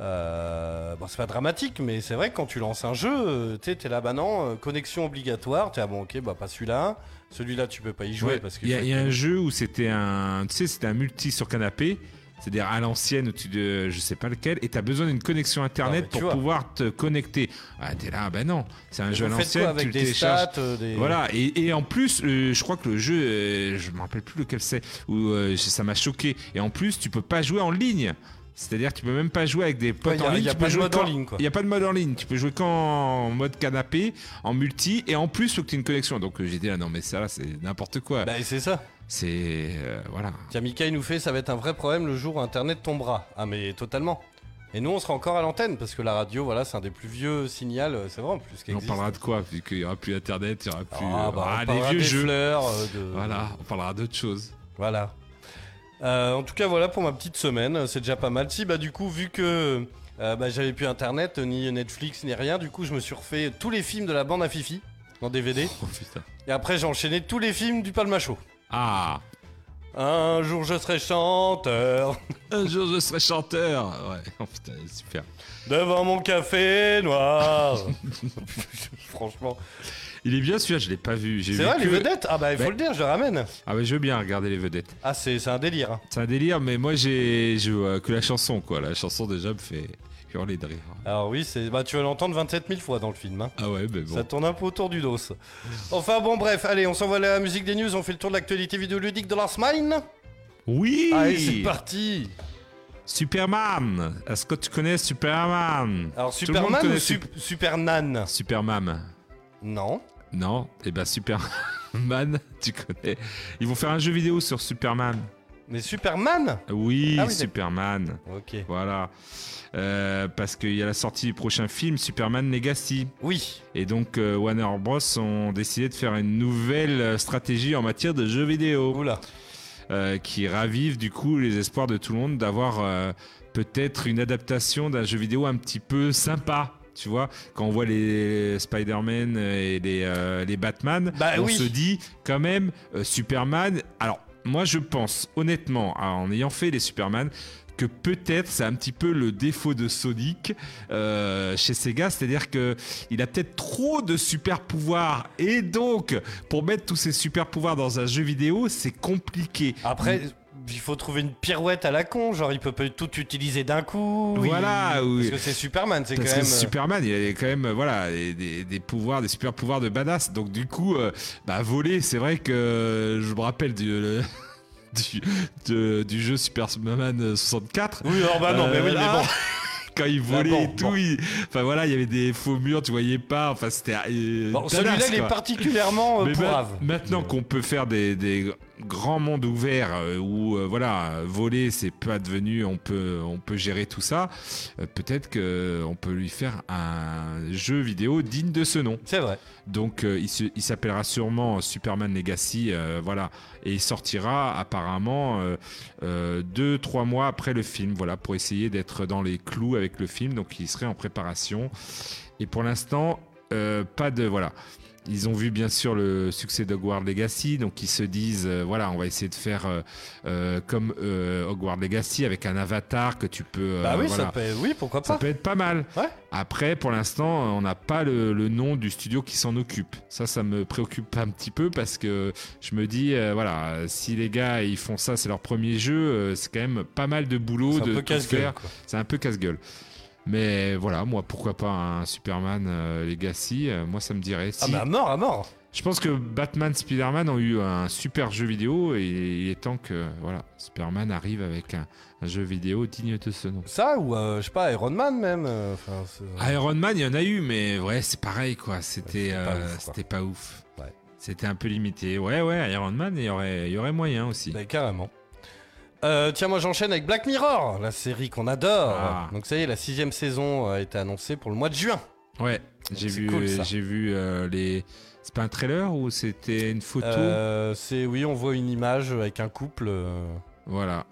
euh, bon c'est pas dramatique mais c'est vrai que quand tu lances un jeu t'es là bah non euh, connexion obligatoire t'es ah bon ok bah pas celui-là. Celui-là tu peux pas y jouer Ouais, parce que il y, a- il y a un jeu où c'était un tu sais c'était un multi sur canapé c'est-à-dire à l'ancienne où tu de je sais pas lequel et tu as besoin d'une connexion internet Ah, pour vois. pouvoir te connecter ah t'es là bah non c'est un jeu à l'ancienne tu le télécharges stats euh, des... Voilà, et, et en plus, euh, je crois que le jeu, euh, je me rappelle plus lequel c'est, où euh, ça m'a choqué. Et en plus, tu peux pas jouer en ligne. C'est-à-dire, tu peux même pas jouer avec des potes Ouais, a- en ligne. y a tu pas peux de jouer mode en ligne, quoi. Il y a pas de mode en ligne. Tu peux jouer qu'en mode canapé, en multi, et en plus, faut que tu aies une connexion. Donc, euh, j'ai dit, là, non, mais ça, là, c'est n'importe quoi. Bah c'est ça C'est. euh, voilà. Tiens Mika il nous fait ça va être un vrai problème le jour où internet tombera ah mais totalement et nous on sera encore à l'antenne parce que la radio voilà c'est un des plus vieux signaux euh, c'est vrai en plus Mais on parlera de quoi? Vu qu'il y aura plus Internet, il y aura plus. Ah, euh, bah, ah, on les vieux des jeux. fleurs, euh, de... Voilà, on parlera d'autres choses. Voilà. Euh, en tout cas, voilà pour ma petite semaine. C'est déjà pas mal. Si, bah, du coup, vu que euh, bah, j'avais plus internet, ni Netflix, ni rien, du coup, je me suis refait tous les films de la bande à Fifi en DVD. Oh putain. Et après, j'ai enchaîné tous les films du Palmacho. Ah Un jour, je serai chanteur [laughs] Un jour, je serai chanteur Ouais, oh putain, super. devant mon café noir. [laughs] Franchement. Il est bien celui-là, je l'ai pas vu. J'ai C'est vrai, que- les vedettes Ah, bah, il faut Bah- le dire, je le ramène. Ah ouais, je veux bien regarder les vedettes. Ah, c'est c'est un délire. hein. C'est un délire, mais moi j'ai que la chanson quoi. La chanson déjà me fait hurler de rire. Alors, oui, c'est bah, tu vas l'entendre 27 000 fois dans le film. Hein. Ah ouais, mais bon. Ça tourne un peu autour du dos. Enfin bon, bref, allez, on s'envoie la musique des news, on fait le tour de l'actualité vidéoludique de la semaine. Oui. Allez, c'est parti. Superman. Est-ce que tu connais Superman? Alors, Superman ou Sup- Supernan Superman. Non. Non. Eh ben Superman, [laughs] tu connais. Ils vont faire un jeu vidéo sur Superman. Mais Superman? Oui, Ah oui, Superman. Ok. Voilà. Euh, parce qu'il y a la sortie du prochain film Superman Legacy. Oui. Et donc euh, Warner Bros ont décidé de faire une nouvelle stratégie en matière de jeux vidéo. Oula. euh, qui ravive du coup les espoirs de tout le monde d'avoir peut-être une adaptation d'un jeu vidéo un petit peu sympa. Tu vois, quand on voit les Spider-Man et les, euh, les Batman, Bah on oui. se dit quand même euh, Superman. Alors, moi je pense honnêtement, en ayant fait les Superman, que peut-être c'est un petit peu le défaut de Sonic euh, chez Sega, c'est-à-dire que il a peut-être trop de super pouvoirs et donc pour mettre tous ces super pouvoirs dans un jeu vidéo, c'est compliqué. Après, il faut trouver une pirouette à la con, genre il peut pas tout utiliser d'un coup. il- Voilà, oui. Parce que c'est Superman, c'est quand Parce même. que Superman, il a quand même euh, voilà des, des- des pouvoirs, des super pouvoirs de badass. Donc du coup, euh, bah voler, c'est vrai que euh, je me rappelle du le- [laughs] du, de- du jeu Superman 64. Oui, alors bah non, mais oui, Euh, mais bon. [laughs] Quand il Bah, volait bon, et tout, bon. il- enfin voilà, il y avait des faux murs, tu voyais pas. Enfin, c'était euh, Bon, celui-là, il est particulièrement euh, pourrave. maintenant qu'on peut faire des, des- grand monde ouvert euh, où euh, voilà voler c'est pas devenu on peut on peut gérer tout ça. Euh, peut-être que on peut lui faire un jeu vidéo digne de ce nom. C'est vrai. donc euh, il, s'appellera sûrement Superman Legacy voilà. Et il sortira apparemment deux trois mois après le film voilà pour essayer d'être dans les clous avec le film. Donc il serait en préparation. Et pour l'instant pas de voilà ils ont vu bien sûr le succès d'Hogwarts Legacy, donc ils se disent euh, voilà, on va essayer de faire euh, euh, comme Hogwarts Legacy avec un avatar que tu peux. bah oui, voilà. ça peut, oui, pourquoi Ça pas. peut être pas mal. Ouais. Après, pour l'instant, on n'a pas le, le nom du studio qui s'en occupe. Ça, ça me préoccupe un petit peu parce que je me dis, voilà, si les gars ils font ça, c'est leur premier jeu, c'est quand même pas mal de boulot de tout casse-gueule. faire. C'est un peu casse-gueule. Mais voilà, moi, pourquoi pas un Superman euh, Legacy euh, Moi, ça me dirait. Ah Si- bah à mort, à mort. Je pense que Batman, Spider-Man ont eu un super jeu vidéo et il est temps que voilà, Superman arrive avec un, un jeu vidéo digne de ce nom. Ça ou euh, je sais pas Iron Man même. Enfin, c'est- Iron Man, il y en a eu, mais ouais, c'est pareil quoi. C'était pas euh, ouf, quoi. c'était pas ouf. Ouais. C'était un peu limité. Ouais, ouais, Iron Man, il y aurait, il y aurait moyen aussi. Bah, carrément. Euh, tiens, moi j'enchaîne avec Black Mirror, la série qu'on adore. Ah. Donc ça y est, la sixième saison a été annoncée pour le mois de juin. Ouais, j'ai vu, cool, j'ai vu euh, les. C'est pas un trailer ou c'était une photo? Euh, c'est oui, on voit une image avec un couple. euh, Voilà.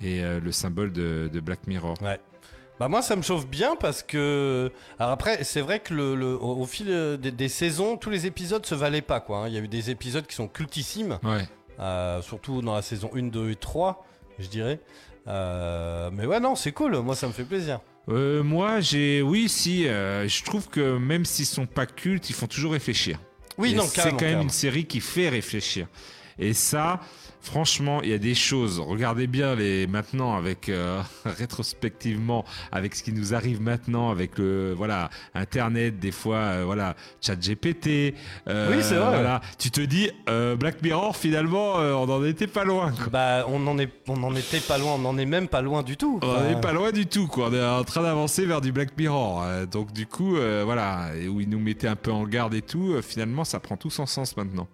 Et euh, le symbole de, de Black Mirror. Bah moi ça me chauffe bien parce que alors après c'est vrai que le, le- au, au fil euh, des, des saisons tous les épisodes se valaient pas quoi. hein. Il y a eu des épisodes qui sont cultissimes, Ouais. Euh, surtout dans la saison 1, 2 et 3 je dirais. Euh, mais ouais non c'est cool, moi ça me fait plaisir. Euh, moi, j'ai. Oui, si. euh, je trouve que même s'ils sont pas cultes, ils font toujours réfléchir. Oui Et non c'est quand même carrément. une série qui fait réfléchir. Et ça, franchement, il y a des choses. Regardez bien les maintenant avec euh, [laughs] rétrospectivement avec ce qui nous arrive maintenant avec le voilà Internet, des fois euh, voilà ChatGPT. euh, Oui, c'est vrai, Voilà, tu te dis Black Mirror finalement, on n'en était pas loin. Quoi. Bah on en est on en était pas loin, on en est même pas loin du tout. On n'est pas loin du tout, quoi. On est en train d'avancer vers du Black Mirror. Donc, du coup, voilà, où ils nous mettaient un peu en garde et tout, finalement, ça prend tout son sens maintenant.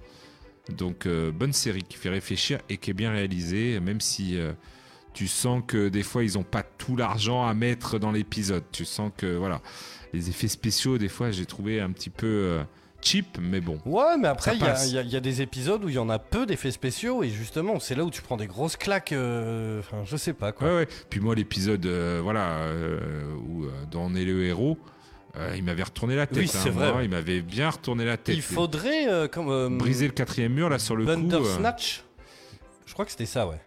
Donc, euh, bonne série qui fait réfléchir et qui est bien réalisée, même si euh, tu sens que des fois, ils n'ont pas tout l'argent à mettre dans l'épisode. Tu sens que, voilà, les effets spéciaux, des fois, j'ai trouvé un petit peu euh, cheap, mais bon. Ouais, mais après, il y, y a- il y a des épisodes où il y en a peu d'effets spéciaux, et justement, c'est là où tu prends des grosses claques. Enfin, je sais pas quoi. Ouais, ouais. Puis moi, l'épisode, voilà, où dont on est le héros, euh, il m'avait retourné la tête. Oui, c'est hein, vrai, moi. Il m'avait bien retourné la tête. Il faudrait. euh, comme, euh, briser le quatrième mur là sur le coup. euh, Bandersnatch Je crois que c'était ça, ouais.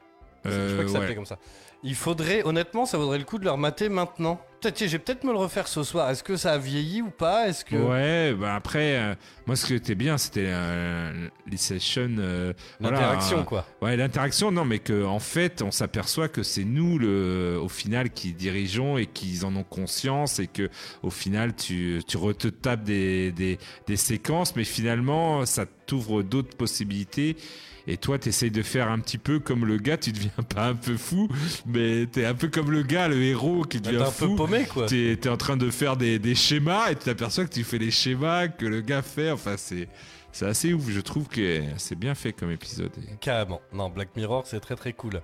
je euh, crois que ça ouais. s'appelait comme ça. Il faudrait, honnêtement, ça vaudrait le coup de le remater maintenant. Je vais peut-être me le refaire ce soir. Est-ce que ça a vieilli ou pas? Est-ce que. Ouais, bah après, euh, moi ce qui était bien, c'était euh, les sessions. euh, L'interaction, euh, quoi. Ouais, l'interaction, non, mais que en fait, on s'aperçoit que c'est nous, le, au final, qui dirigeons et qui en ont conscience et que au final, tu, tu te tapes des, des, des séquences, mais finalement, ça t'ouvre d'autres possibilités. Et toi, t'essayes de faire un petit peu comme le gars, tu deviens pas un peu fou, mais t'es un peu comme le gars, le héros qui T'es devient un peu fou. paumé, quoi. T'es es en train de faire des, des schémas et tu t'aperçois que tu fais les schémas que le gars fait. Enfin, c'est c'est assez ouf. Je trouve que c'est bien fait comme épisode. Carrément. Non, Black Mirror, c'est très très cool.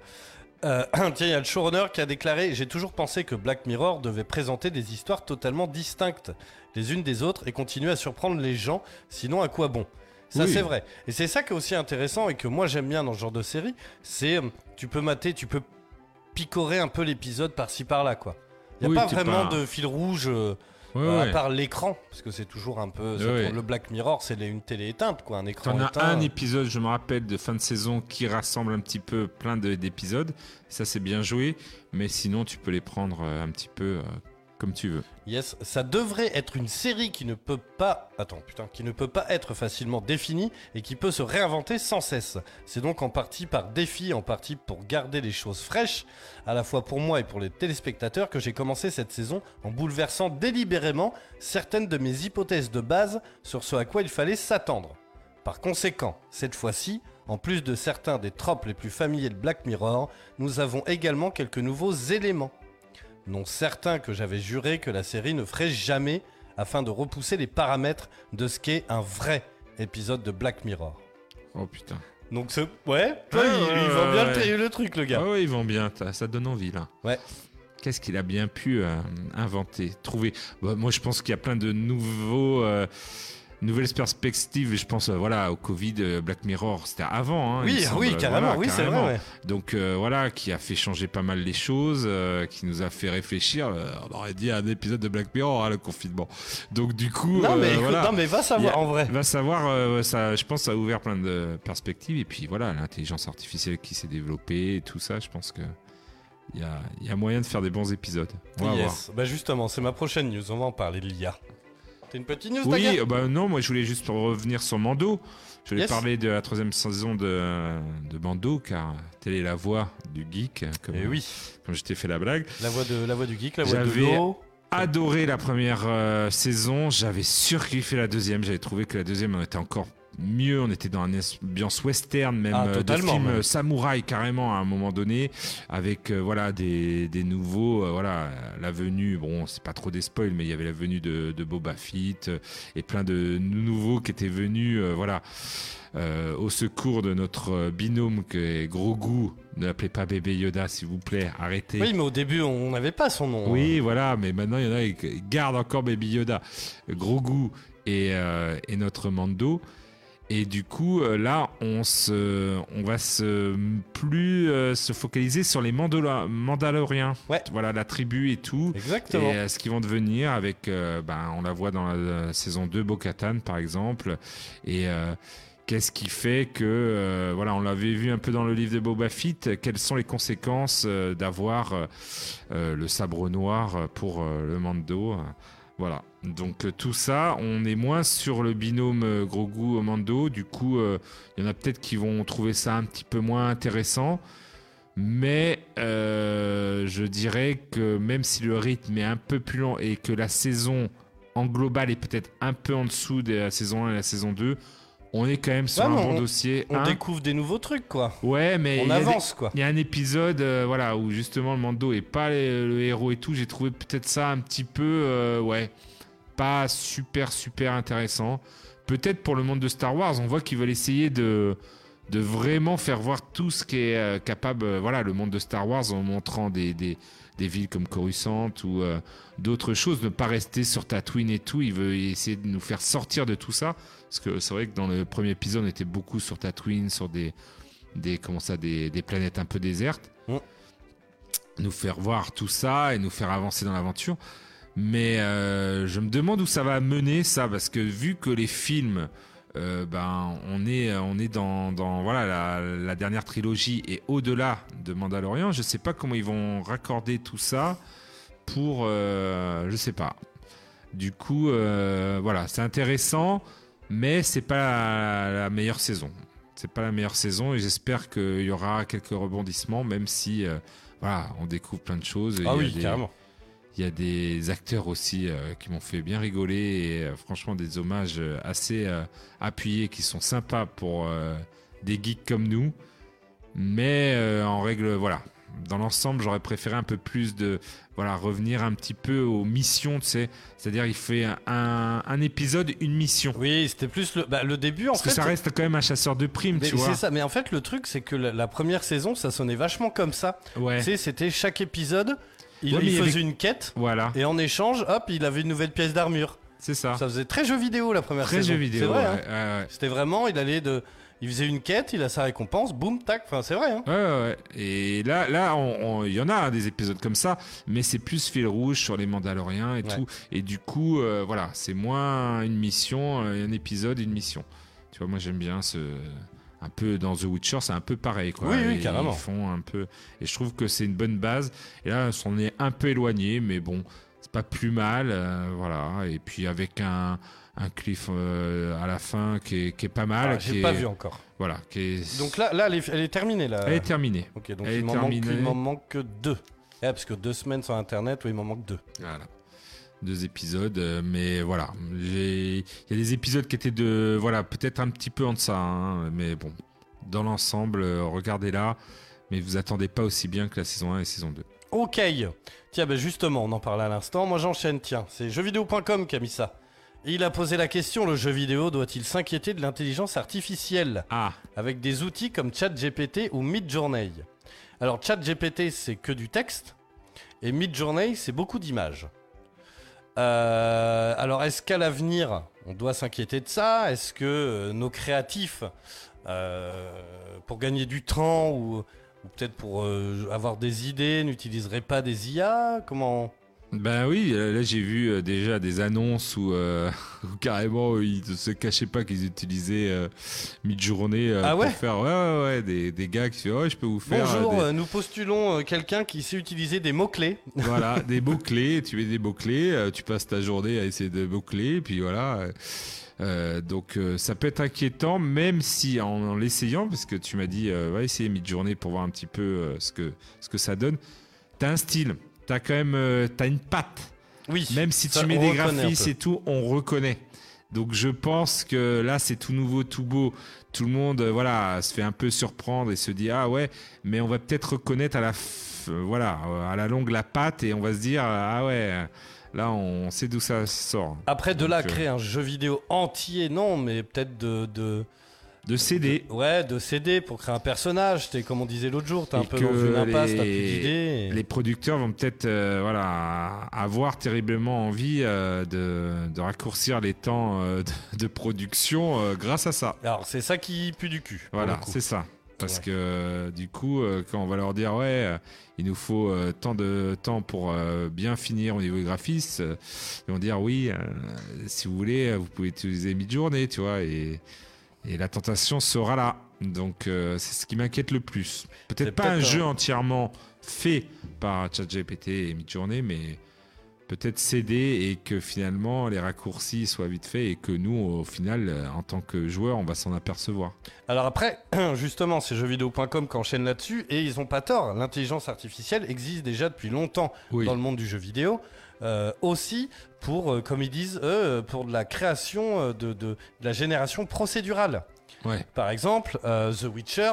Euh, [clears throat] tiens, il y a le showrunner qui a déclaré J'ai toujours pensé que Black Mirror devait présenter des histoires totalement distinctes les unes des autres et continuer à surprendre les gens, sinon à quoi bon? Ça, Oui. c'est vrai. Et c'est ça qui est aussi intéressant et que moi j'aime bien dans ce genre de série c'est euh, tu peux mater, tu peux picorer un peu l'épisode par-ci par-là, quoi. Il n'y a Oui, pas vraiment pas- de fil rouge. euh, euh. À part l'écran, parce que c'est toujours un peu. Le Black Mirror, c'est une télé éteinte, quoi, un écran as éteint. un épisode, je me rappelle, de fin de saison qui rassemble un petit peu plein de- d'épisodes. Ça, c'est bien joué. Mais sinon, tu peux les prendre euh, un petit peu Yes, ça devrait être une série qui ne peut pas. Attends, putain, qui ne peut pas être facilement définie et qui peut se réinventer sans cesse. C'est donc en partie par défi, en partie pour garder les choses fraîches, à la fois pour moi et pour les téléspectateurs, que j'ai commencé cette saison en bouleversant délibérément certaines de mes hypothèses de base sur ce à quoi il fallait s'attendre. Par conséquent, cette fois-ci, en plus de certains des tropes les plus familiers de Black Mirror, nous avons également quelques nouveaux éléments non certains que j'avais juré que la série ne ferait jamais afin de repousser les paramètres de ce qu'est un vrai épisode de Black Mirror. Oh putain. Donc, c'est- ouais, toi, Ouais, il, il vend bien ouais. le, le truc, le gars. Ah ouais, ils vont bien, ça donne envie là. Ouais. Qu'est-ce qu'il a bien pu euh, inventer, trouver? Bah, Moi, je pense qu'il y a plein de nouveaux, euh, nouvelles perspectives. Je pense, euh, voilà, au Covid, euh, Black Mirror, c'était avant. hein, oui, semble. oui, carrément, Voilà, oui, c'est vrai. ouais. Donc euh, voilà, qui a fait changer pas mal les choses, euh, qui nous a fait réfléchir. Euh, on aurait dit un épisode de Black Mirror, hein, le confinement. Donc du coup, Non, mais écoute, voilà. non, mais va savoir a- en vrai. Va savoir, ça, je pense, ça a ouvert plein de perspectives. Et puis voilà, l'intelligence artificielle qui s'est développée et tout ça, je pense que il y a, il y a moyen de faire des bons épisodes. On va voir. Yes. Bah, justement, c'est ma prochaine news. On va en parler de l'IA. T'as une petite news, Oui, euh, bah non, moi je voulais juste revenir sur Mando. Je voulais Yes. parler de la troisième saison de, de Mando, car telle est la voix du geek, comme, Eh oui, comme je t'ai fait la blague. la voix, de, la voix du geek, la voix de J'avais- l'eau. adoré la première euh, saison, j'avais surkiffé la deuxième, j'avais trouvé que la deuxième on était encore mieux, on était dans une ambiance western même Ah, euh, de film même. euh, samouraï carrément à un moment donné avec euh, voilà des, des nouveaux euh, voilà la venue bon c'est pas trop des spoils mais il y avait la venue de, de Boba Fett et plein de nouveaux qui étaient venus euh, voilà au secours de notre binôme que est Grogu ne l'appelez pas bébé Yoda s'il vous plaît arrêtez Oui, mais au début, on n'avait pas son nom. oui, voilà, mais maintenant il y en a qui gardent encore Baby Yoda, Grogu et, euh, et notre Mando. Et du coup, euh, là, on, se, on va se plus euh, se focaliser sur les Mandala- Mandaloriens. Ouais. Voilà, la tribu et tout. Exactement. Et euh, ce qu'ils vont devenir avec, euh, ben, on la voit dans la, la saison 2, Bo-Katan par exemple. Et qu'est-ce qui fait que, euh, voilà, on l'avait vu un peu dans le livre de Boba Fett, quelles sont les conséquences euh, d'avoir euh, le sabre noir pour le Mando? Voilà. Donc euh, tout ça, on est moins sur le binôme euh, Grogu-Mando. Du coup, euh, il y en a peut-être qui vont trouver ça un petit peu moins intéressant. Mais euh, je dirais que même si le rythme est un peu plus lent et que la saison en global est peut-être un peu en dessous de la saison 1 et la saison 2, on est quand même sur Ouais, un bon on- dossier. On hein. découvre des nouveaux trucs, quoi. Ouais, mais On des- avance, quoi. il y a un épisode euh, voilà, où justement le Mando est pas le, le héros et tout. J'ai trouvé peut-être ça un petit peu, euh, ouais, pas super, super intéressant. Peut-être pour le monde de Star Wars, on voit qu'ils veulent essayer de, de vraiment faire voir tout ce qui est euh, capable, euh, voilà, le monde de Star Wars en montrant des, des, des villes comme Coruscant ou euh, d'autres choses, ne pas rester sur Tatooine et tout. Il veut essayer de nous faire sortir de tout ça. Parce que c'est vrai que dans le premier épisode, on était beaucoup sur Tatooine, sur des, des, comment ça, des, des planètes un peu désertes. Nous faire voir tout ça et nous faire avancer dans l'aventure. Mais euh, je me demande où ça va mener ça, parce que vu que les films, euh, ben, on est, on est dans, dans voilà, la, la dernière trilogie et au-delà de Mandalorian, je sais pas comment ils vont raccorder tout ça pour, euh, je sais pas. Du coup, euh, voilà, c'est intéressant, mais c'est pas la, la meilleure saison. C'est pas la meilleure saison et j'espère qu'il y aura quelques rebondissements, même si, voilà, on découvre plein de choses. et Ah oui, des- carrément. Il y a des acteurs aussi euh, qui m'ont fait bien rigoler et euh, franchement des hommages euh, assez appuyés qui sont sympas pour des geeks comme nous. Mais en règle, voilà. Dans l'ensemble, j'aurais préféré un peu plus de voilà revenir un petit peu aux missions, tu sais. C'est-à-dire, il fait un, un épisode, une mission. Oui, c'était plus le, bah, le début, en Parce fait. que ça reste quand même un chasseur de primes, Mais tu vois. c'est ça. Mais en fait, le truc, c'est que la, la première saison, ça sonnait vachement comme ça. Ouais. Tu sais, c'était chaque épisode, il, Ouais, faisait avait- une quête. Voilà, Et en échange, hop, il avait une nouvelle pièce d'armure. c'est ça. Ça faisait très jeu vidéo la première. Très saison. jeu vidéo. C'est vrai. hein. ouais, ouais, ouais. C'était vraiment, il allait de, il faisait une quête, il a sa récompense, boum, tac. Enfin, c'est vrai. Hein. Ouais, ouais, ouais. Et là, là, il y en a hein, des épisodes comme ça, mais c'est plus fil rouge sur les Mandaloriens et tout. Et du coup, euh, voilà, c'est moins une mission, euh, un épisode, une mission. Tu vois, moi j'aime bien ce, un peu dans The Witcher, c'est un peu pareil, quoi. Oui, oui, carrément. Ils font un peu, et je trouve que c'est une bonne base. Et là, on est un peu éloigné, mais bon, c'est pas plus mal, euh, voilà. Et puis avec un un cliff euh, à la fin qui est, qui est pas mal. Ah, J'ai est- pas vu encore. Voilà, qui est, Donc là, là, elle est, elle est terminée là. elle est terminée. Ok, donc elle il m'en manque, deux. Eh, parce que deux semaines sur internet, oui, il m'en manque deux. Voilà. Deux épisodes, euh, mais voilà. Il y a des épisodes qui étaient de. Voilà, peut-être un petit peu en deçà, hein, mais bon. Dans l'ensemble, euh, regardez-la, mais vous attendez pas aussi bien que la saison 1 et saison 2. Ok. Tiens, ben justement, on en parlait à l'instant. Moi, j'enchaîne. Tiens, c'est jeuxvideo.com qui a mis ça. Il a posé la question le jeu vidéo doit-il s'inquiéter de l'intelligence artificielle? Ah, avec des outils comme ChatGPT ou Midjourney Alors ChatGPT c'est que du texte et Midjourney c'est beaucoup d'images. Euh, alors est-ce qu'à l'avenir on doit s'inquiéter de ça? Est-ce que euh, nos créatifs, euh, pour gagner du temps ou, peut-être pour avoir des idées, n'utiliseraient pas des IA Comment ben oui, euh, là j'ai vu euh, déjà des annonces où, euh, [laughs] où carrément ils ne se cachaient pas qu'ils utilisaient euh, Midjourney euh, Ah ouais pour faire ouais, ouais, ouais, des, des gars qui font ouais, je peux vous faire Bonjour, des- nous postulons quelqu'un qui sait utiliser des mots-clés. [laughs] Voilà, des mots-clés, tu mets des mots-clés, tu passes ta journée à essayer de mots-clés, puis voilà. euh, donc euh, ça peut être inquiétant, même si en, en l'essayant, parce que tu m'as dit, euh, va essayer mid-journée pour voir un petit peu ce, que, ce que ça donne. T'as un style, t'as quand même euh, une patte. Oui. Même si ça, tu mets des graphismes et tout, on reconnaît. Donc je pense que là c'est tout nouveau, tout beau. Tout le monde, euh, voilà, se fait un peu surprendre et se dit ah ouais, mais on va peut-être reconnaître à la, f- euh, voilà, euh, à la longue la patte et on va se dire ah ouais, là on sait d'où ça sort. Après, de là, Donc, créer un jeu vidéo entier, non, mais peut-être de, de, De CD. ouais, de CD pour créer un personnage. T'es comme on disait l'autre jour, t'es un peu dans une impasse, t'as plus les- d'idées. Les producteurs vont peut-être euh, voilà, avoir terriblement envie euh, de, de raccourcir les temps euh, [laughs] de, de production grâce à ça. Alors, c'est ça qui pue du cul. Voilà, c'est ça. Parce Ouais. que du coup, quand on va leur dire ouais, il nous faut tant de temps pour bien finir au niveau graphisme, euh, ils vont dire oui, si vous voulez, vous pouvez utiliser mid-journée, tu vois, et, et la tentation sera là. Donc euh, c'est ce qui m'inquiète le plus. Peut-être pas un jeu entièrement fait par ChatGPT et mid-journée, mais peut-être CD et que finalement les raccourcis soient vite faits et que nous, au final, euh, en tant que joueurs, on va s'en apercevoir. Alors après, [clears throat] justement, c'est jeuxvideo.com qui enchaîne là-dessus et ils ont pas tort. L'intelligence artificielle existe déjà depuis longtemps Oui. dans le monde du jeu vidéo. Euh, aussi pour, euh, comme ils disent eux, pour de la création euh, de, de- de la génération procédurale. Ouais. Par exemple, The Witcher,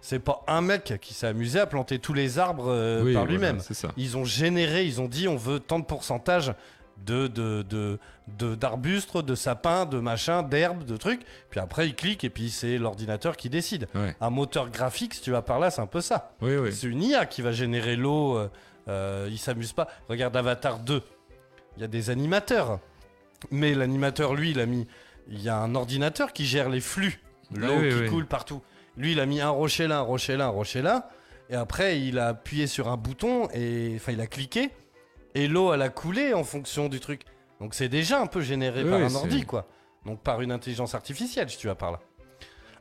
c'est pas un mec qui s'est amusé à planter tous les arbres Oui, par lui-même. Ils ont généré, ils ont dit on veut tant de pourcentage de de de de- d'arbustes, de, sapins, de machins, d'herbes, de trucs. Puis après ils cliquent et puis c'est l'ordinateur qui décide. Ouais. Un moteur graphique, si tu vas par là, c'est un peu ça. Oui, oui. C'est une IA qui va générer l'eau. Euh, ils s'amusent pas. Regarde Avatar 2. Il y a des animateurs. Mais l'animateur, lui, il a mis. Il y a un ordinateur qui gère les flux. L'eau Oui, qui oui. coule partout. Lui, il a mis un rocher là, un rocher là, un rocher là. Et après, il a appuyé sur un bouton et. Enfin, il a cliqué. Et l'eau, elle a coulé en fonction du truc. Donc c'est déjà un peu généré Oui, par un ordi, quoi. Donc par une intelligence artificielle, si tu vas par là.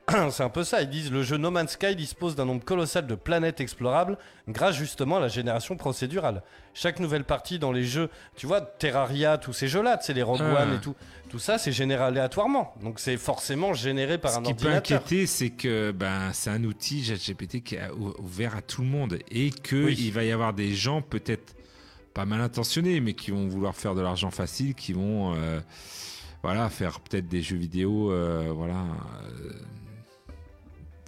[clears throat] C'est un peu ça, ils disent le jeu No Man's Sky dispose d'un nombre colossal de planètes explorables grâce justement à la génération procédurale. Chaque nouvelle partie dans les jeux, tu vois, Terraria, tous ces jeux-là, c'est les Rogue Ah. One et tout, tout ça c'est généré aléatoirement. Donc c'est forcément généré par Ce un qui peut ordinateur. inquiéter, c'est que ben, c'est un outil ChatGPT qui est ou- ouvert à tout le monde et que Oui. il va y avoir des gens peut-être pas mal intentionnés, mais qui vont vouloir faire de l'argent facile, qui vont euh, voilà faire peut-être des jeux vidéo, euh, voilà. euh,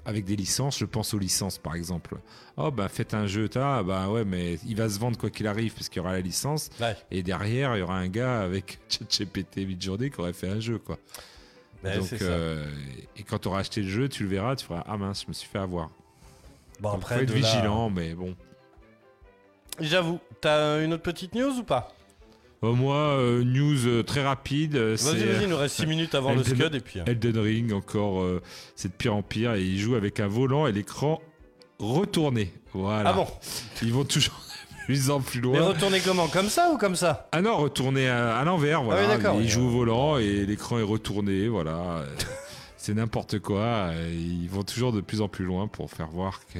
avec des licences, je pense aux licences par exemple. Oh bah faites un jeu, ah bah ouais mais il va se vendre quoi qu'il arrive parce qu'il y aura la licence Ouais. et derrière il y aura un gars avec [laughs] ChatGPT mid-journée qui aurait fait un jeu quoi. Ouais, Donc, euh, et quand tu auras acheté le jeu, tu le verras, tu feras Ah mince, je me suis fait avoir. Bon Donc, après faut être vigilant, mais bon. J'avoue, t'as une autre petite news ou pas? Moi, euh, news euh, très rapide. euh, Vas-y, vas-y, il nous reste 6 minutes avant le scud et puis. euh, Elden Ring, encore, euh, c'est de pire en pire. Et il joue avec un volant et l'écran retourné. Voilà. Ah bon Ils vont toujours [laughs] de plus en plus Mais loin. retourner comment? Comme ça ou comme ça? Ah non, retourné à, à l'envers. Voilà. oui, d'accord, il oui. joue au volant et l'écran est retourné. Voilà. Euh, [laughs] c'est n'importe quoi. Ils vont toujours de plus en plus loin pour faire voir que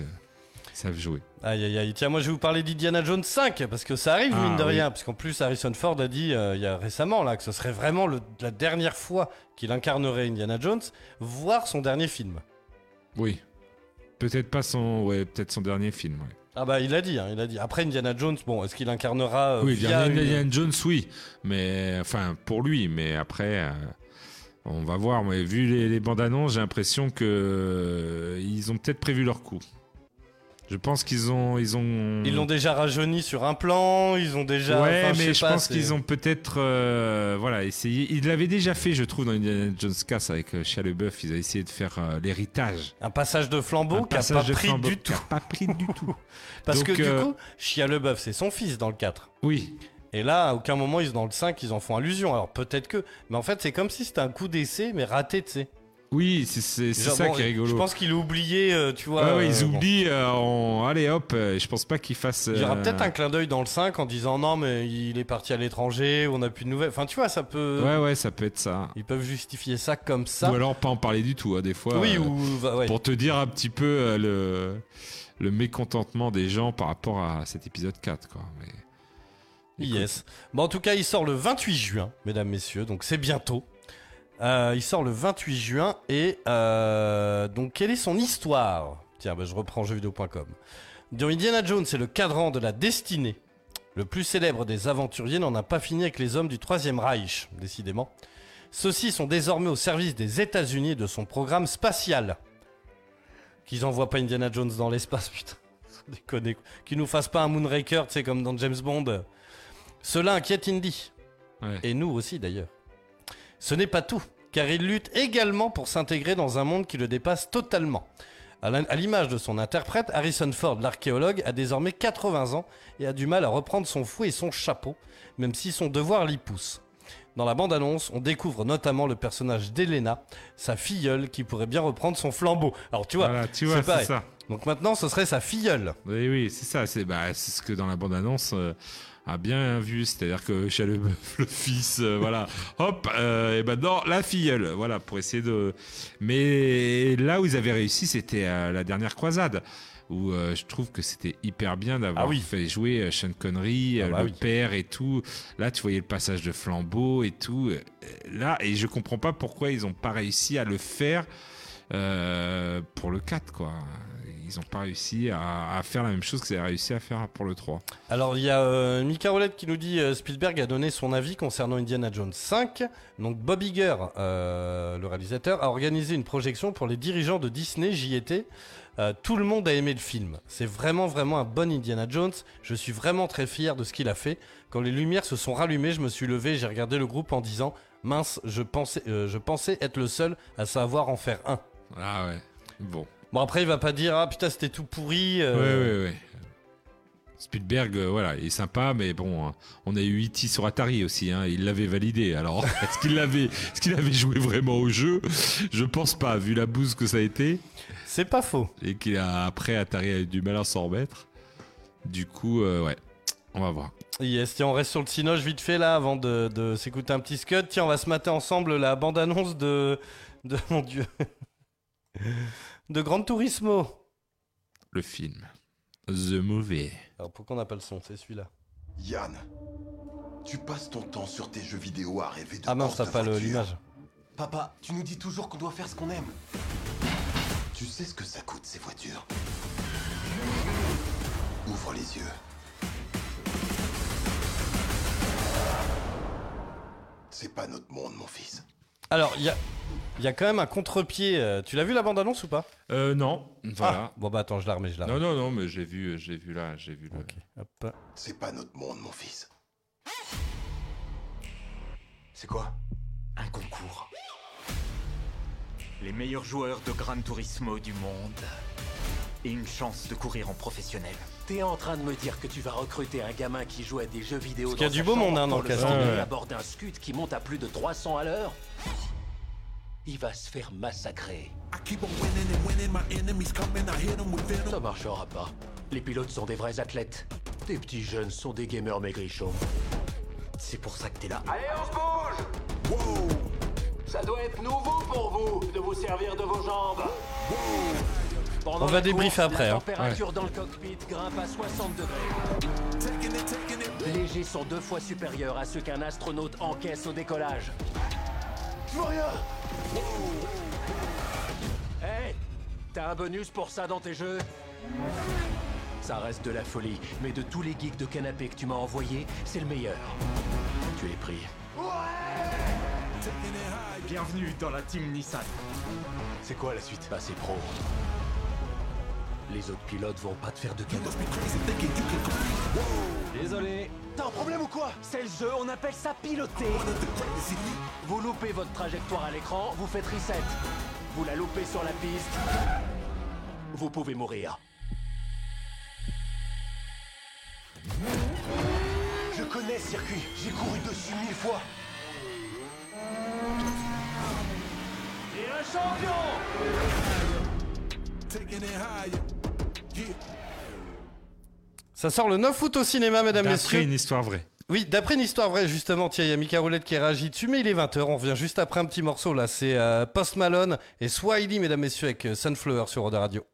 savent jouer. Aïe aïe aïe, tiens moi je vais vous parler d'Indiana Jones 5 parce que ça arrive Ah, mine de oui. rien parce qu'en plus Harrison Ford a dit euh, il y a récemment là que ce serait vraiment le- la dernière fois qu'il incarnerait Indiana Jones voire son dernier film. Oui. Peut-être pas son, ouais, peut-être son dernier film. ouais. Ah bah il a dit hein, il a dit après Indiana Jones bon est-ce qu'il incarnera euh, oui, via une- Indiana Jones, oui, mais enfin pour lui, mais après, euh, on va voir. Mais vu les, les bandes annonces, j'ai l'impression que euh, ils ont peut-être prévu leur coup. Je pense qu'ils ont, ils ont. Ils l'ont déjà rajeuni sur un plan, ils ont déjà. Ouais, enfin, mais je pas, pense qu'ils ont peut-être, euh, voilà, essayé. Ils l'avaient déjà fait, je trouve, dans Indiana Jones 4 avec euh, Shia LaBeouf. Ils ont essayé de faire euh, l'héritage. Un passage de flambeau qui a pas pris flambeau du tout. pas pris du tout. [laughs] Parce Donc, que euh, du coup, Shia LeBeouf, c'est son fils dans le 4. Oui, Et là, à aucun moment, ils, dans le 5, ils en font allusion. Alors peut-être que. Mais en fait, c'est comme si c'était un coup d'essai, mais raté, tu sais. Oui, c'est ça bon, qui est rigolo. Je pense qu'il a oublié, euh, tu vois. Ouais, ils euh, bon. oublient. euh, en- Allez hop, euh, je pense pas qu'ils fassent. Il y aura euh, peut-être un clin d'œil dans le 5 en disant non, mais il est parti à l'étranger, on n'a plus de nouvelles. Enfin, tu vois, ça peut. Ouais, ouais, ça peut être ça. Ils peuvent justifier ça comme ça. Ou alors pas en parler du tout, hein, des fois. oui, euh, ou. ouais. Pour te dire un petit peu euh, le, le mécontentement des gens par rapport à cet épisode 4, quoi. Mais... Yes. Bon, en tout cas, il sort le 28 juin, mesdames, messieurs, donc c'est bientôt. Euh, il sort le 28 juin et euh, donc quelle est son histoire? Tiens, bah, je reprends jeuxvideo.com. Dans Indiana Jones, c'est le cadran de la destinée. Le plus célèbre des aventuriers n'en a pas fini avec les hommes du Troisième Reich, décidément. Ceux-ci sont désormais au service des États-Unis et de son programme spatial. Qu'ils envoient pas Indiana Jones dans l'espace, [laughs] putain. Déconner. Qu'ils nous fassent pas un Moonraker, tu sais, comme dans James Bond. Cela inquiète Indy. Ouais. Et nous aussi d'ailleurs. Ce n'est pas tout, car il lutte également pour s'intégrer dans un monde qui le dépasse totalement. À l'image de son interprète, Harrison Ford, l'archéologue, a désormais 80 ans et a du mal à reprendre son fouet et son chapeau, même si son devoir l'y pousse. Dans la bande-annonce, on découvre notamment le personnage d'Elena, sa filleule, qui pourrait bien reprendre son flambeau. Alors tu vois, Voilà, tu vois, c'est pareil. ça. donc maintenant ce serait sa filleule. Oui, oui, c'est ça. C'est bah, c'est ce que dans la bande-annonce euh, a bien vu. C'est-à-dire que chez le, le fils, euh, voilà, hop, euh, et ben non, la filleule, voilà, pour essayer de. Mais là où ils avaient réussi, c'était à la dernière croisade. Où euh, je trouve que c'était hyper bien d'avoir Ah oui. fait jouer euh, Sean Connery, Ah bah le oui. père et tout. Là, tu voyais le passage de flambeau et tout. Là, et je comprends pas pourquoi ils ont pas réussi à le faire euh, pour le 4, quoi. Ils ont pas réussi à, à faire la même chose qu'ils avaient réussi à faire pour le 3. Alors il y a euh, Mika Roulette qui nous dit euh, Spielberg a donné son avis concernant Indiana Jones 5. Donc Bob Iger, euh, le réalisateur, a organisé une projection pour les dirigeants de Disney. J'y étais. Euh, tout le monde a aimé le film. C'est vraiment vraiment un bon Indiana Jones. Je suis vraiment très fier de ce qu'il a fait. Quand les lumières se sont rallumées, je me suis levé, j'ai regardé le groupe en disant mince, je pensais, euh, je pensais être le seul à savoir en faire un. Ah ouais. Bon. Bon après il va pas dire ah putain c'était tout pourri. euh, Ouais, ouais, ouais. Spielberg, euh, voilà, il est sympa, mais bon, hein, on a eu E.T. sur Atari aussi, hein, il l'avait validé. Alors, [laughs] est-ce qu'il avait, est-ce qu'il avait joué vraiment au jeu? Je pense pas, vu la bouse que ça a été, C'est pas faux. et qu'il a après Atari a eu du mal à s'en remettre. Du coup, euh, ouais, on va voir. Yes, tiens, on reste sur le Cinoche vite fait là avant de, de s'écouter un petit scud. Tiens, on va se mater ensemble la bande-annonce de. de. mon dieu. De Grand Turismo. Le film, The Movie. Alors pourquoi on n'a pas le son C'est celui-là. Yann, tu passes ton temps sur tes jeux vidéo à rêver de Ah t'as de pas l'image. Papa, tu nous dis toujours qu'on doit faire ce qu'on aime. Tu sais ce que ça coûte ces voitures Ouvre les yeux. C'est pas notre monde, mon fils. Alors, il y a, il y a quand même un contre-pied. euh, Tu l'as vu la bande-annonce ou pas? Euh, non, voilà. Ah, bon bah attends, je la remets, je la remets. Non, non, non, mais j'ai vu, j'ai vu là, j'ai vu le. Ok, hop. C'est pas notre monde, mon fils. C'est quoi? Un concours. Les meilleurs joueurs de Gran Turismo du monde. Et une chance de courir en professionnel. T'es en train de me dire que tu vas recruter un gamin qui joue à des jeux vidéo Parce qu'il y a du beau monde, hein, dans le casting. Ouais. à bord d'un scud qui monte à plus de 300 à l'heure Il va se faire massacrer. Ça marchera pas. Les pilotes sont des vrais athlètes. Tes petits jeunes sont des gamers maigrichons. C'est pour ça que t'es là. Allez, on se bouge Ça doit être nouveau pour vous de vous servir de vos jambes. Pendant On va débriefer après, La hein. température dans le cockpit grimpe à 60 degrés. Les G sont deux fois supérieurs à ceux qu'un astronaute encaisse au décollage. Je vois rien Hey T'as un bonus pour ça dans tes jeux? Ça reste de la folie, mais de tous les geeks de canapé que tu m'as envoyés, c'est le meilleur. Tu les pris. Bienvenue dans la team Nissan. C'est quoi la suite? Passez pro. Les autres pilotes vont pas te faire de cadeaux. Désolé. T'as un problème ou quoi? C'est le jeu, on appelle ça piloter. Vous loupez votre trajectoire à l'écran, vous faites reset. Vous la loupez sur la piste. Vous pouvez mourir. Je connais ce circuit, j'ai couru dessus mille fois. Et un champion Ça sort le 9 août au cinéma, mesdames, D'après messieurs. une histoire vraie. Oui, d'après une histoire vraie, justement, tiens, il y a Mika Roulette qui réagit dessus, mais il est 20h, on revient juste après un petit morceau, là, c'est euh, Post Malone et Swahili, mesdames, messieurs, avec euh, Sunflower sur Roda Radio.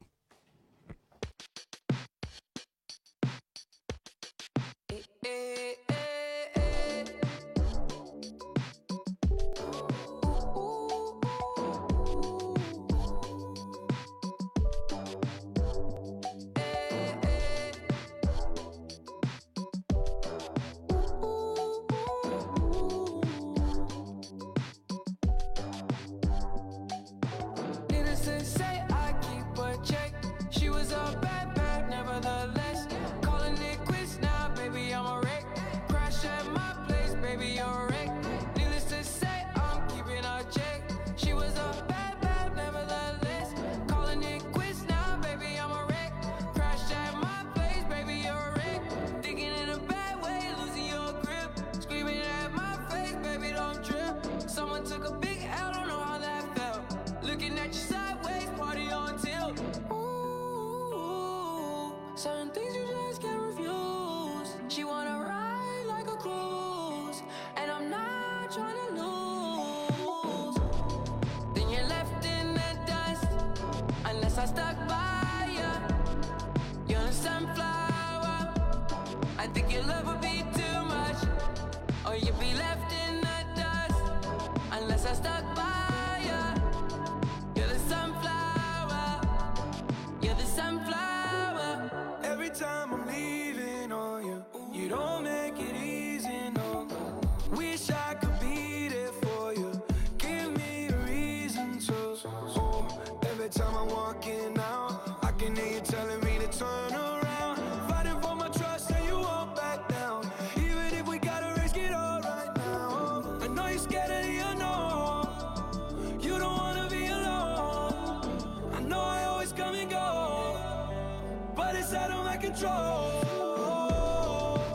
Control.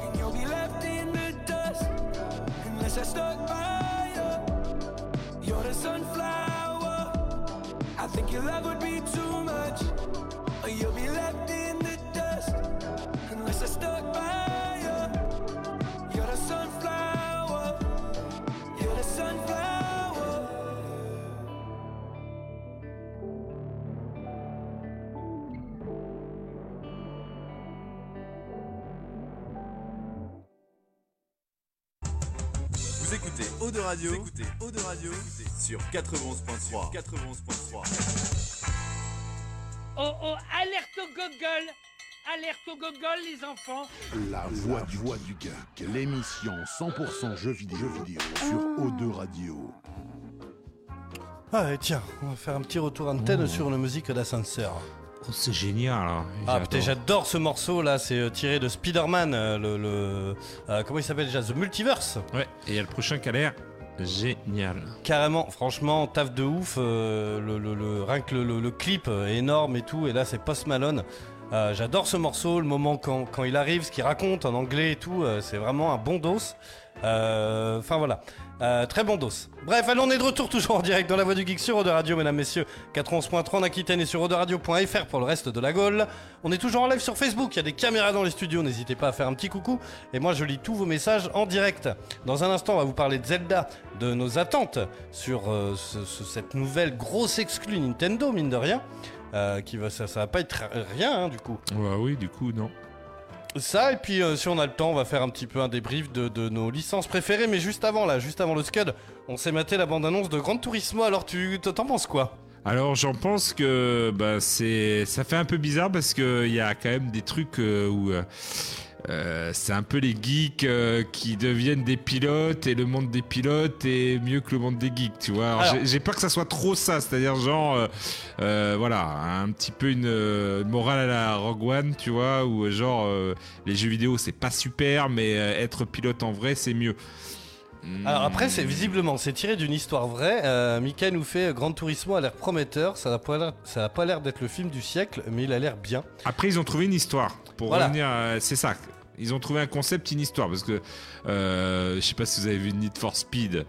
And you'll be left in the dust unless I stuck by you. You're the sunflower. I think your love écoutez Eau de Radio, vous écoutez Eau de Radio sur 91.3. 91.3. Oh oh, alerte au gogol Alerte au gogol, les enfants La voix du, voix du geek, l'émission 100% jeux vidéo, jeux vidéo sur O2 Radio. Ah, et tiens, on va faire un petit retour antenne Oh. sur une musique d'ascenseur. Oh, c'est génial. hein. Ah putain, J'adore. ce morceau là, c'est euh, tiré de Spider-Man, euh, le, le- euh, comment il s'appelle déjà, The Multiverse. Ouais, et il y a le prochain qui a l'air génial. Carrément, franchement, taf de ouf, le, le- le- rien que le, le- le clip est énorme et tout, et là c'est Post Malone. J'adore ce morceau, le moment quand, quand il arrive, ce qu'il raconte en anglais et tout, c'est vraiment un bon dos. Euh, Enfin voilà, Euh, très bon dos. Bref, allons, on est de retour toujours en direct dans la voix du geek sur mesdames, messieurs. 91.3 en Aquitaine et sur Radio.fr pour le reste de la Gaule. On est toujours en live sur Facebook, il y a des caméras dans les studios, n'hésitez pas à faire un petit coucou. Et moi, je lis tous vos messages en direct. Dans un instant, on va vous parler de Zelda, de nos attentes sur euh, ce- ce- cette nouvelle grosse exclue Nintendo, mine de rien. Qui va, ça, ça va pas être rien, hein, du coup. Ouais, oui, du coup, non. Ça, et puis euh, si on a le temps, on va faire un petit peu un débrief de, nos licences préférées. Mais juste avant, là, juste avant le Scud, on s'est maté la bande-annonce de Gran Turismo. Alors, tu t'en penses quoi? Alors j'en pense que bah, ça fait un peu bizarre parce que il y a quand même des trucs euh, où euh, euh, c'est un peu les geeks euh, qui deviennent des pilotes et le monde des pilotes est mieux que le monde des geeks, tu vois. J'ai- peur que ça soit trop ça, c'est-à-dire genre, euh, voilà, un petit peu une euh, morale à la Rogue One, tu vois, où genre euh, les jeux vidéo c'est pas super, mais euh, être pilote en vrai c'est mieux. Alors après, c'est visiblement, c'est tiré d'une histoire vraie. Euh, Mika nous fait Grand Turismo a l'air prometteur. Ça n'a pas l'air- d'être le film du siècle, mais il a l'air bien. Après, ils ont trouvé une histoire. Pour Voilà. revenir, à- c'est ça. Ils ont trouvé un concept, une histoire. Parce que euh, je sais pas si vous avez vu Need for Speed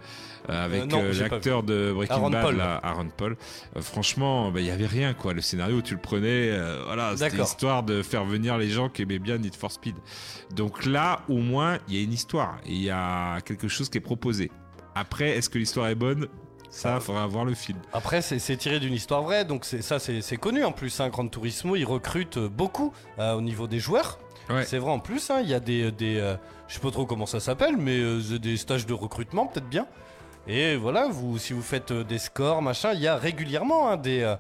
avec Euh, euh, j'ai pas l'acteur de Breaking Aaron Bad, Paul. là, Aaron Paul. Euh, franchement, bah, il y avait rien quoi. Le scénario, tu le prenais, euh, voilà, c'était histoire de faire venir les gens qui aimaient bien Need for Speed. Donc là, au moins, il y a une histoire il y a quelque chose qui est proposé. Après, est-ce que l'histoire est bonne? Ça, faudra voir le film. Après, c'est tiré d'une histoire vraie, donc ça, c'est connu en plus. Hein, Gran Turismo, il recrute euh, beaucoup euh, au niveau des joueurs. Ouais. C'est vrai en plus, hein, il y a des. des euh, je sais pas trop comment ça s'appelle, mais euh, des stages de recrutement, peut-être bien. Et voilà, vous, si vous faites euh, des scores, machin, il y a régulièrement hein, des, euh,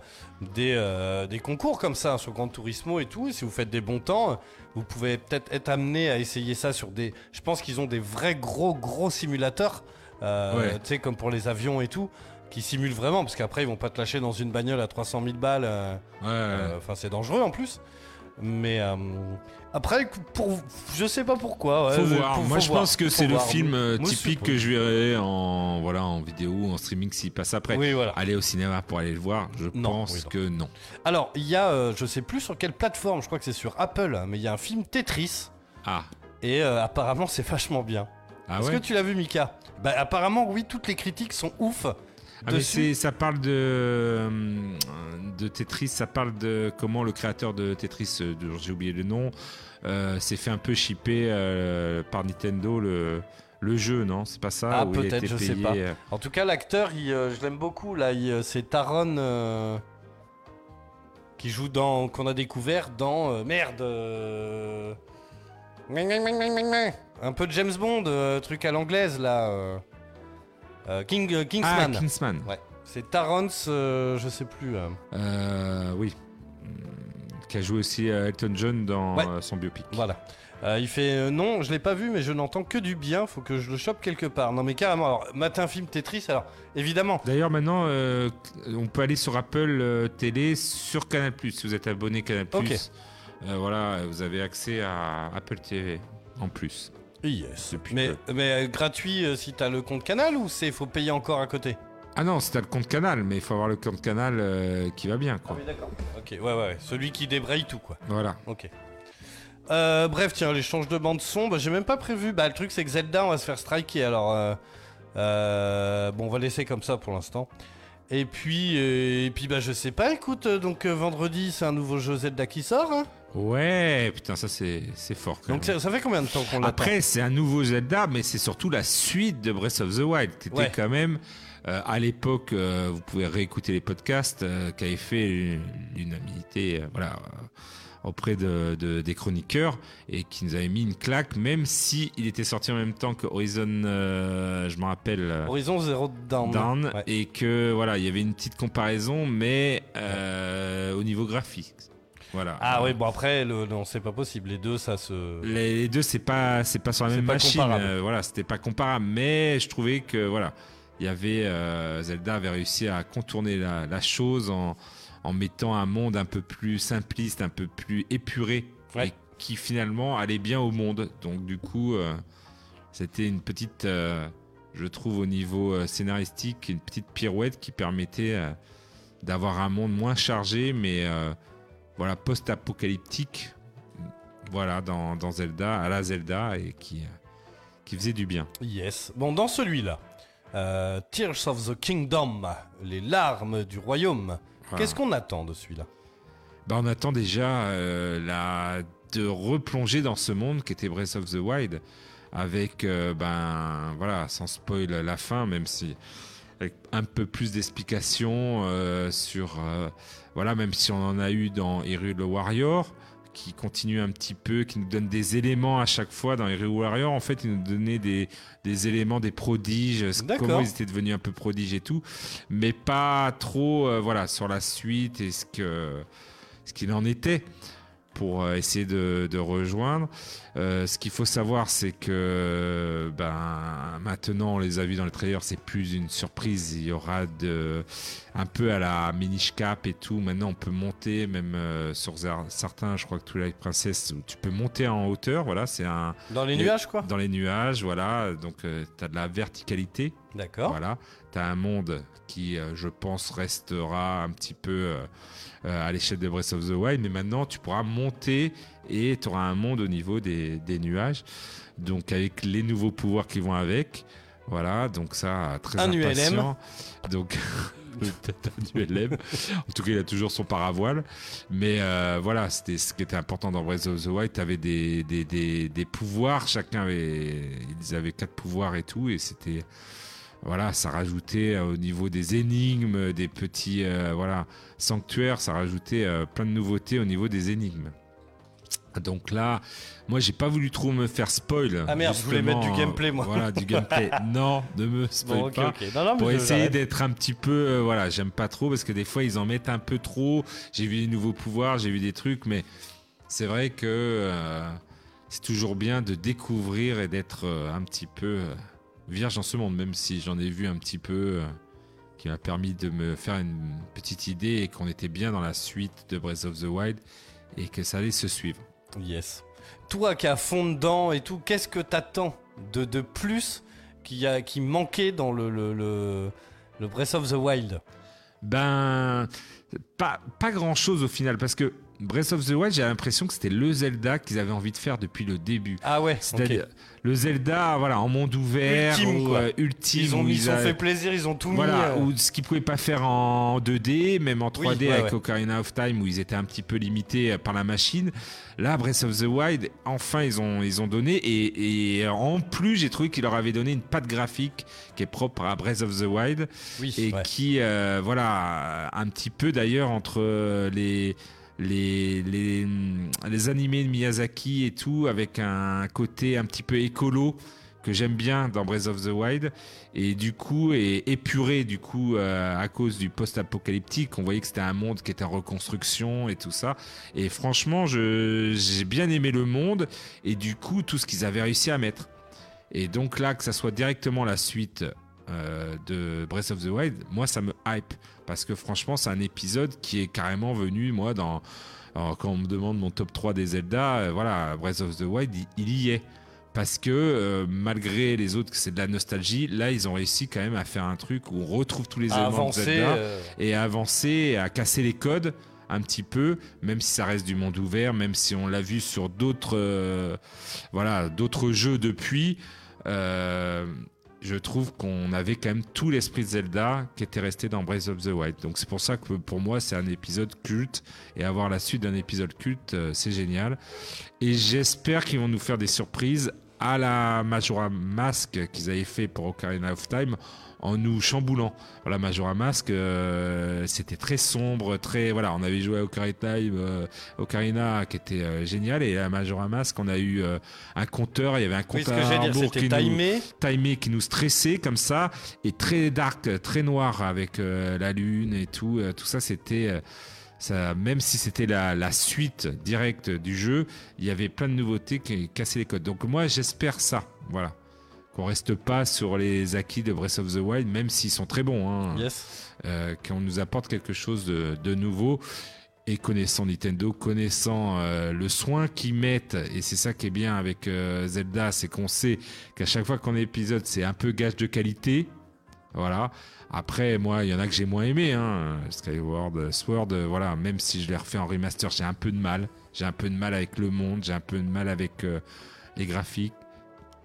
des, euh, des concours comme ça hein, sur Gran Turismo et tout. Et si vous faites des bons temps, vous pouvez peut-être être amené à essayer ça sur des. Je pense qu'ils ont des vrais gros, gros simulateurs, euh, Ouais. tu sais, comme pour les avions et tout, qui simulent vraiment, parce qu'après, ils vont pas te lâcher dans une bagnole à 300 000 balles. euh, Ouais, Enfin, c'est dangereux en plus. Mais euh, après, pour, je sais pas pourquoi. ouais, Faut voir. faut- Moi, faut je voir, pense que c'est le film euh, typique que je verrai en voilà en vidéo ou en streaming s'il passe après. Oui, voilà. Aller au cinéma pour aller le voir, je Non, pense oui, non. que non. Alors, il y a, euh, je sais plus sur quelle plateforme, je crois que c'est sur Apple, hein, mais il y a un film Tetris. Ah. Et euh, apparemment, c'est vachement bien. Ah Est-ce ouais? que tu l'as vu, Mika? Bah, apparemment, oui, toutes les critiques sont ouf. Ah, mais ça parle de, euh, de Tetris, ça parle de comment le créateur de Tetris, euh, j'ai oublié le nom, euh, s'est fait un peu chipper euh, par Nintendo le, le jeu, non? C'est pas ça? Ah, peut-être, je sais pas. En tout cas, l'acteur, euh, je l'aime beaucoup. Là, c'est Taron euh, qui joue dans, qu'on a découvert dans euh, merde. euh, Un peu de James Bond, euh, truc à l'anglaise là. Euh, King, euh, Kingsman. Ah, Kingsman. Ouais. C'est Tarrance, euh, je sais plus. oui. Hmm, Qui a joué aussi Elton John dans Ouais. son biopic. Voilà. Euh, il fait euh, non, je l'ai pas vu, mais je n'entends que du bien. Faut que je le chope quelque part. Non, mais carrément. Alors, matin film Tetris. Alors, évidemment. D'ailleurs, maintenant, euh, on peut aller sur Apple Télé sur Canal+. Si vous êtes abonné Canal+, Ok. euh, voilà, vous avez accès à Apple TV en plus. Yes. Mais, mais euh, gratuit euh, si t'as le compte Canal ou c'est faut payer encore à côté? Ah non, c'est t'as le compte Canal, mais il faut avoir le compte Canal euh, qui va bien, quoi. oui, d'accord. Ok, ouais, ouais, celui qui débraye tout, quoi. Voilà. Ok. Bref, tiens, l'échange de bande son, bah, j'ai même pas prévu. Bah, le truc, c'est que Zelda, on va se faire striker. Alors, bon, on va laisser comme ça pour l'instant. Et puis, et puis, bah, je sais pas. Écoute, donc vendredi, c'est un nouveau jeu Zelda qui sort. hein. Ouais, putain, ça c'est fort. Quand donc, même. ça, ça fait combien de temps qu'on l'attend Après, c'est un nouveau Zelda, mais c'est surtout la suite de Breath of the Wild, qui était Ouais. quand même, euh, à l'époque, euh, vous pouvez réécouter les podcasts, euh, qui avait fait une- l'unanimité, euh, voilà, auprès de, de- des chroniqueurs, et qui nous avait mis une claque, même si il était sorti en même temps que Horizon, je me rappelle. Horizon Zero Dawn. Ouais. et que voilà, il y avait une petite comparaison, mais au niveau graphique. Voilà. Ah oui, bon après, le, non, c'est pas possible. Les deux, ça se. Les, deux, c'est pas, c'est pas sur la même machine. euh, voilà, c'était pas comparable. Mais je trouvais que voilà, il y avait euh, Zelda avait réussi à contourner la, la chose en, en mettant un monde un peu plus simpliste, un peu plus épuré, Ouais. et qui finalement allait bien au monde. Donc du coup, euh, c'était une petite, je trouve au niveau scénaristique, une petite pirouette qui permettait d'avoir un monde moins chargé, mais voilà, post-apocalyptique, voilà, dans, dans Zelda, à la Zelda, et qui, qui faisait du bien. Yes. Bon, dans celui-là, euh, Tears of the Kingdom, les larmes du royaume. Voilà. Qu'est-ce qu'on attend de celui-là? Bah, on attend déjà euh, la, de replonger dans ce monde qui était Breath of the Wild, avec, euh, ben, voilà, sans spoil la fin, même si avec un peu plus d'explications sur, voilà, même si on en a eu dans Hyrule Warrior, qui continue un petit peu, qui nous donne des éléments à chaque fois dans Hyrule Warrior. En fait, il nous donnait des, des éléments, des prodiges, D'accord. comment ils étaient devenus un peu prodiges et tout, mais pas trop, euh, voilà, sur la suite et ce qu'il en était. pour euh, essayer de, de rejoindre. Euh, ce qu'il faut savoir, c'est que ben, maintenant, on les a vus dans le trailer, c'est plus une surprise. Il y aura de, un peu à la Minish Cap et tout. Maintenant, on peut monter, même euh, sur cer- certains, je crois que Twilight Princess, où tu peux monter en hauteur. Voilà, c'est un. Dans les nuages, quoi Dans les nuages, voilà. Donc, tu as de la verticalité. D'accord. Voilà. Tu as un monde qui, euh, je pense, restera un petit peu euh, euh, à l'échelle de Breath of the Wild. Mais maintenant, tu pourras monter et tu auras un monde au niveau des, des nuages. Donc, avec les nouveaux pouvoirs qui vont avec. Voilà. Donc, ça, très Un impatient. Donc. [laughs] Peut-être un ULM. En tout cas, il a toujours son paravoile. Mais euh, voilà, c'était ce qui était important dans Breath of the Wild. Tu avais des, des, des, des pouvoirs. Chacun avait. Ils avaient quatre pouvoirs et tout. Et c'était voilà, ça rajoutait euh, au niveau des énigmes, des petits euh, voilà sanctuaires, ça rajoutait euh, plein de nouveautés au niveau des énigmes. Donc là, moi j'ai pas voulu trop me faire spoil. Ah merde, je voulais mettre du gameplay, moi. Voilà, du gameplay. [laughs] non, ne me spoil Bon, pas. Non, non, pour essayer d'être un petit peu, euh, voilà, j'aime pas trop parce que des fois ils en mettent un peu trop. J'ai vu des nouveaux pouvoirs, j'ai vu des trucs, mais c'est vrai que euh, c'est toujours bien de découvrir et d'être euh, un petit peu vierge dans ce monde, même si j'en ai vu un petit peu qui m'a permis de me faire une petite idée et qu'on était bien dans la suite de Breath of the Wild et que ça allait se suivre. Yes. Toi qui as fond dedans et tout, qu'est-ce que t'attends de, plus qui, a, qui manquait dans le, Breath of the Wild? Ben, pas, pas grand chose au final, parce que Breath of the Wild, j'ai l'impression que c'était le Zelda qu'ils avaient envie de faire depuis le début. Ah ouais, C'est-à-dire le Zelda, voilà, en monde ouvert, Ultime, ou, euh, ultime. Ils ont- où ils sont avaient- fait plaisir, ils ont tout mis, Voilà, euh. ou ce qu'ils pouvaient pas faire en 2D, même en 3D Oui, ouais, avec ouais. Ocarina of Time, où ils étaient un petit peu limités euh, par la machine. Là, Breath of the Wild, enfin, ils ont, ils ont donné. Et, et en plus, j'ai trouvé qu'ils leur avaient donné une patte graphique qui est propre à Breath of the Wild. Oui, et ouais. qui, euh, voilà, un petit peu d'ailleurs entre les. Les, les, les animés de Miyazaki et tout, avec un côté un petit peu écolo que j'aime bien dans Breath of the Wild. Et du coup et épuré du coup euh, à cause du post-apocalyptique on voyait que c'était un monde qui était en reconstruction et tout ça. Et franchement je j'ai bien aimé le monde et du coup tout ce qu'ils avaient réussi à mettre. Et donc là que ça soit directement la suite euh, de Breath of the Wild moi ça me hype parce que franchement c'est un épisode qui est carrément venu moi dans alors, quand on me demande mon top 3 des Zelda euh, voilà Breath of the Wild il- il y est parce que euh, malgré les autres c'est de la nostalgie, là ils ont réussi quand même à faire un truc où on retrouve tous les À éléments avancer, de Zelda et à avancer, à casser les codes un petit peu, même si ça reste du monde ouvert, même si on l'a vu sur d'autres euh, voilà d'autres jeux depuis. euh, je trouve qu'on avait quand même tout l'esprit de Zelda qui était resté dans Breath of the Wild. Donc c'est pour ça que pour moi c'est un épisode culte et avoir la suite d'un épisode culte euh, c'est génial. Et j'espère qu'ils vont nous faire des surprises à la Majora Mask qu'ils avaient fait pour Ocarina of Time en nous chamboulant. Voilà, Majora Mask, euh, c'était très sombre, très voilà, on avait joué à Ocarina, Time, euh, Ocarina qui était euh, génial et à Majora Mask, on a eu un compteur, il y avait un compteur à dire, qui nous- timé. timé qui nous stressait comme ça et très dark, très noir avec la lune et tout. tout ça, c'était ça, même si c'était la, la suite directe du jeu, il y avait plein de nouveautés qui cassaient les codes. Donc moi, j'espère ça. Voilà. Qu'on reste pas sur les acquis de Breath of the Wild, même s'ils sont très bons. Hein, Yes. euh, qu'on nous apporte quelque chose de, de nouveau. Et connaissant Nintendo, connaissant euh, le soin qu'ils mettent, et c'est ça qui est bien avec euh, Zelda, c'est qu'on sait qu'à chaque fois qu'on a un épisode, c'est un peu gage de qualité. Voilà. Après, moi, il y en a que j'ai moins aimé. Hein. Skyward Sword, euh, voilà, même si je l'ai refait en remaster, j'ai un peu de mal. J'ai un peu de mal avec le monde, j'ai un peu de mal avec euh, les graphiques.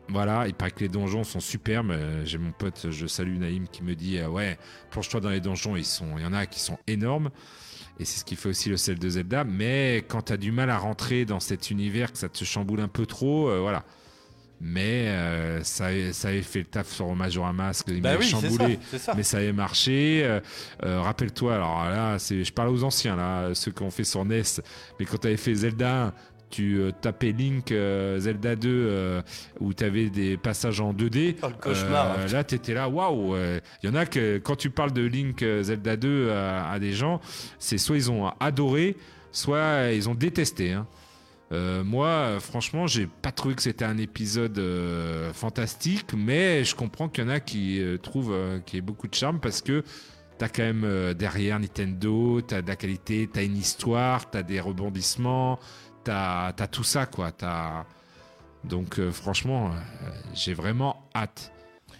Voilà, il paraît que les donjons sont superbes. Euh, J'ai mon pote, je salue Naïm, qui me dit euh, Ouais, plonge-toi dans les donjons, ils sont, il y en a qui sont énormes. Et c'est ce qui fait aussi le sel de Zelda. Mais quand tu as du mal à rentrer dans cet univers, que ça te chamboule un peu trop, euh, voilà. Mais euh, ça, avait fait le taf sur Majora Mask, il Bah oui, chamboulé, ça, c'est ça. mais ça avait marché. Euh, euh, Rappelle-toi, alors là, je parle aux anciens, là, ceux qui ont fait sur NES, mais quand tu avais fait Zelda 1, tu euh, tapais Link euh, Zelda 2 euh, où tu avais des passages en 2D. Oh, le cauchemar. Là, tu étais là, waouh. Il y en a que quand tu parles de Link Zelda 2 à, à des gens, c'est soit ils ont adoré, soit ils ont détesté. hein. Euh, moi, franchement, j'ai pas trouvé que c'était un épisode euh, fantastique, mais je comprends qu'il y en a qui euh, trouvent qu'il y beaucoup de charme parce que t'as quand même derrière Nintendo, t'as de la qualité, t'as une histoire, t'as des rebondissements, t'as as tout ça, quoi. Donc franchement, j'ai vraiment hâte.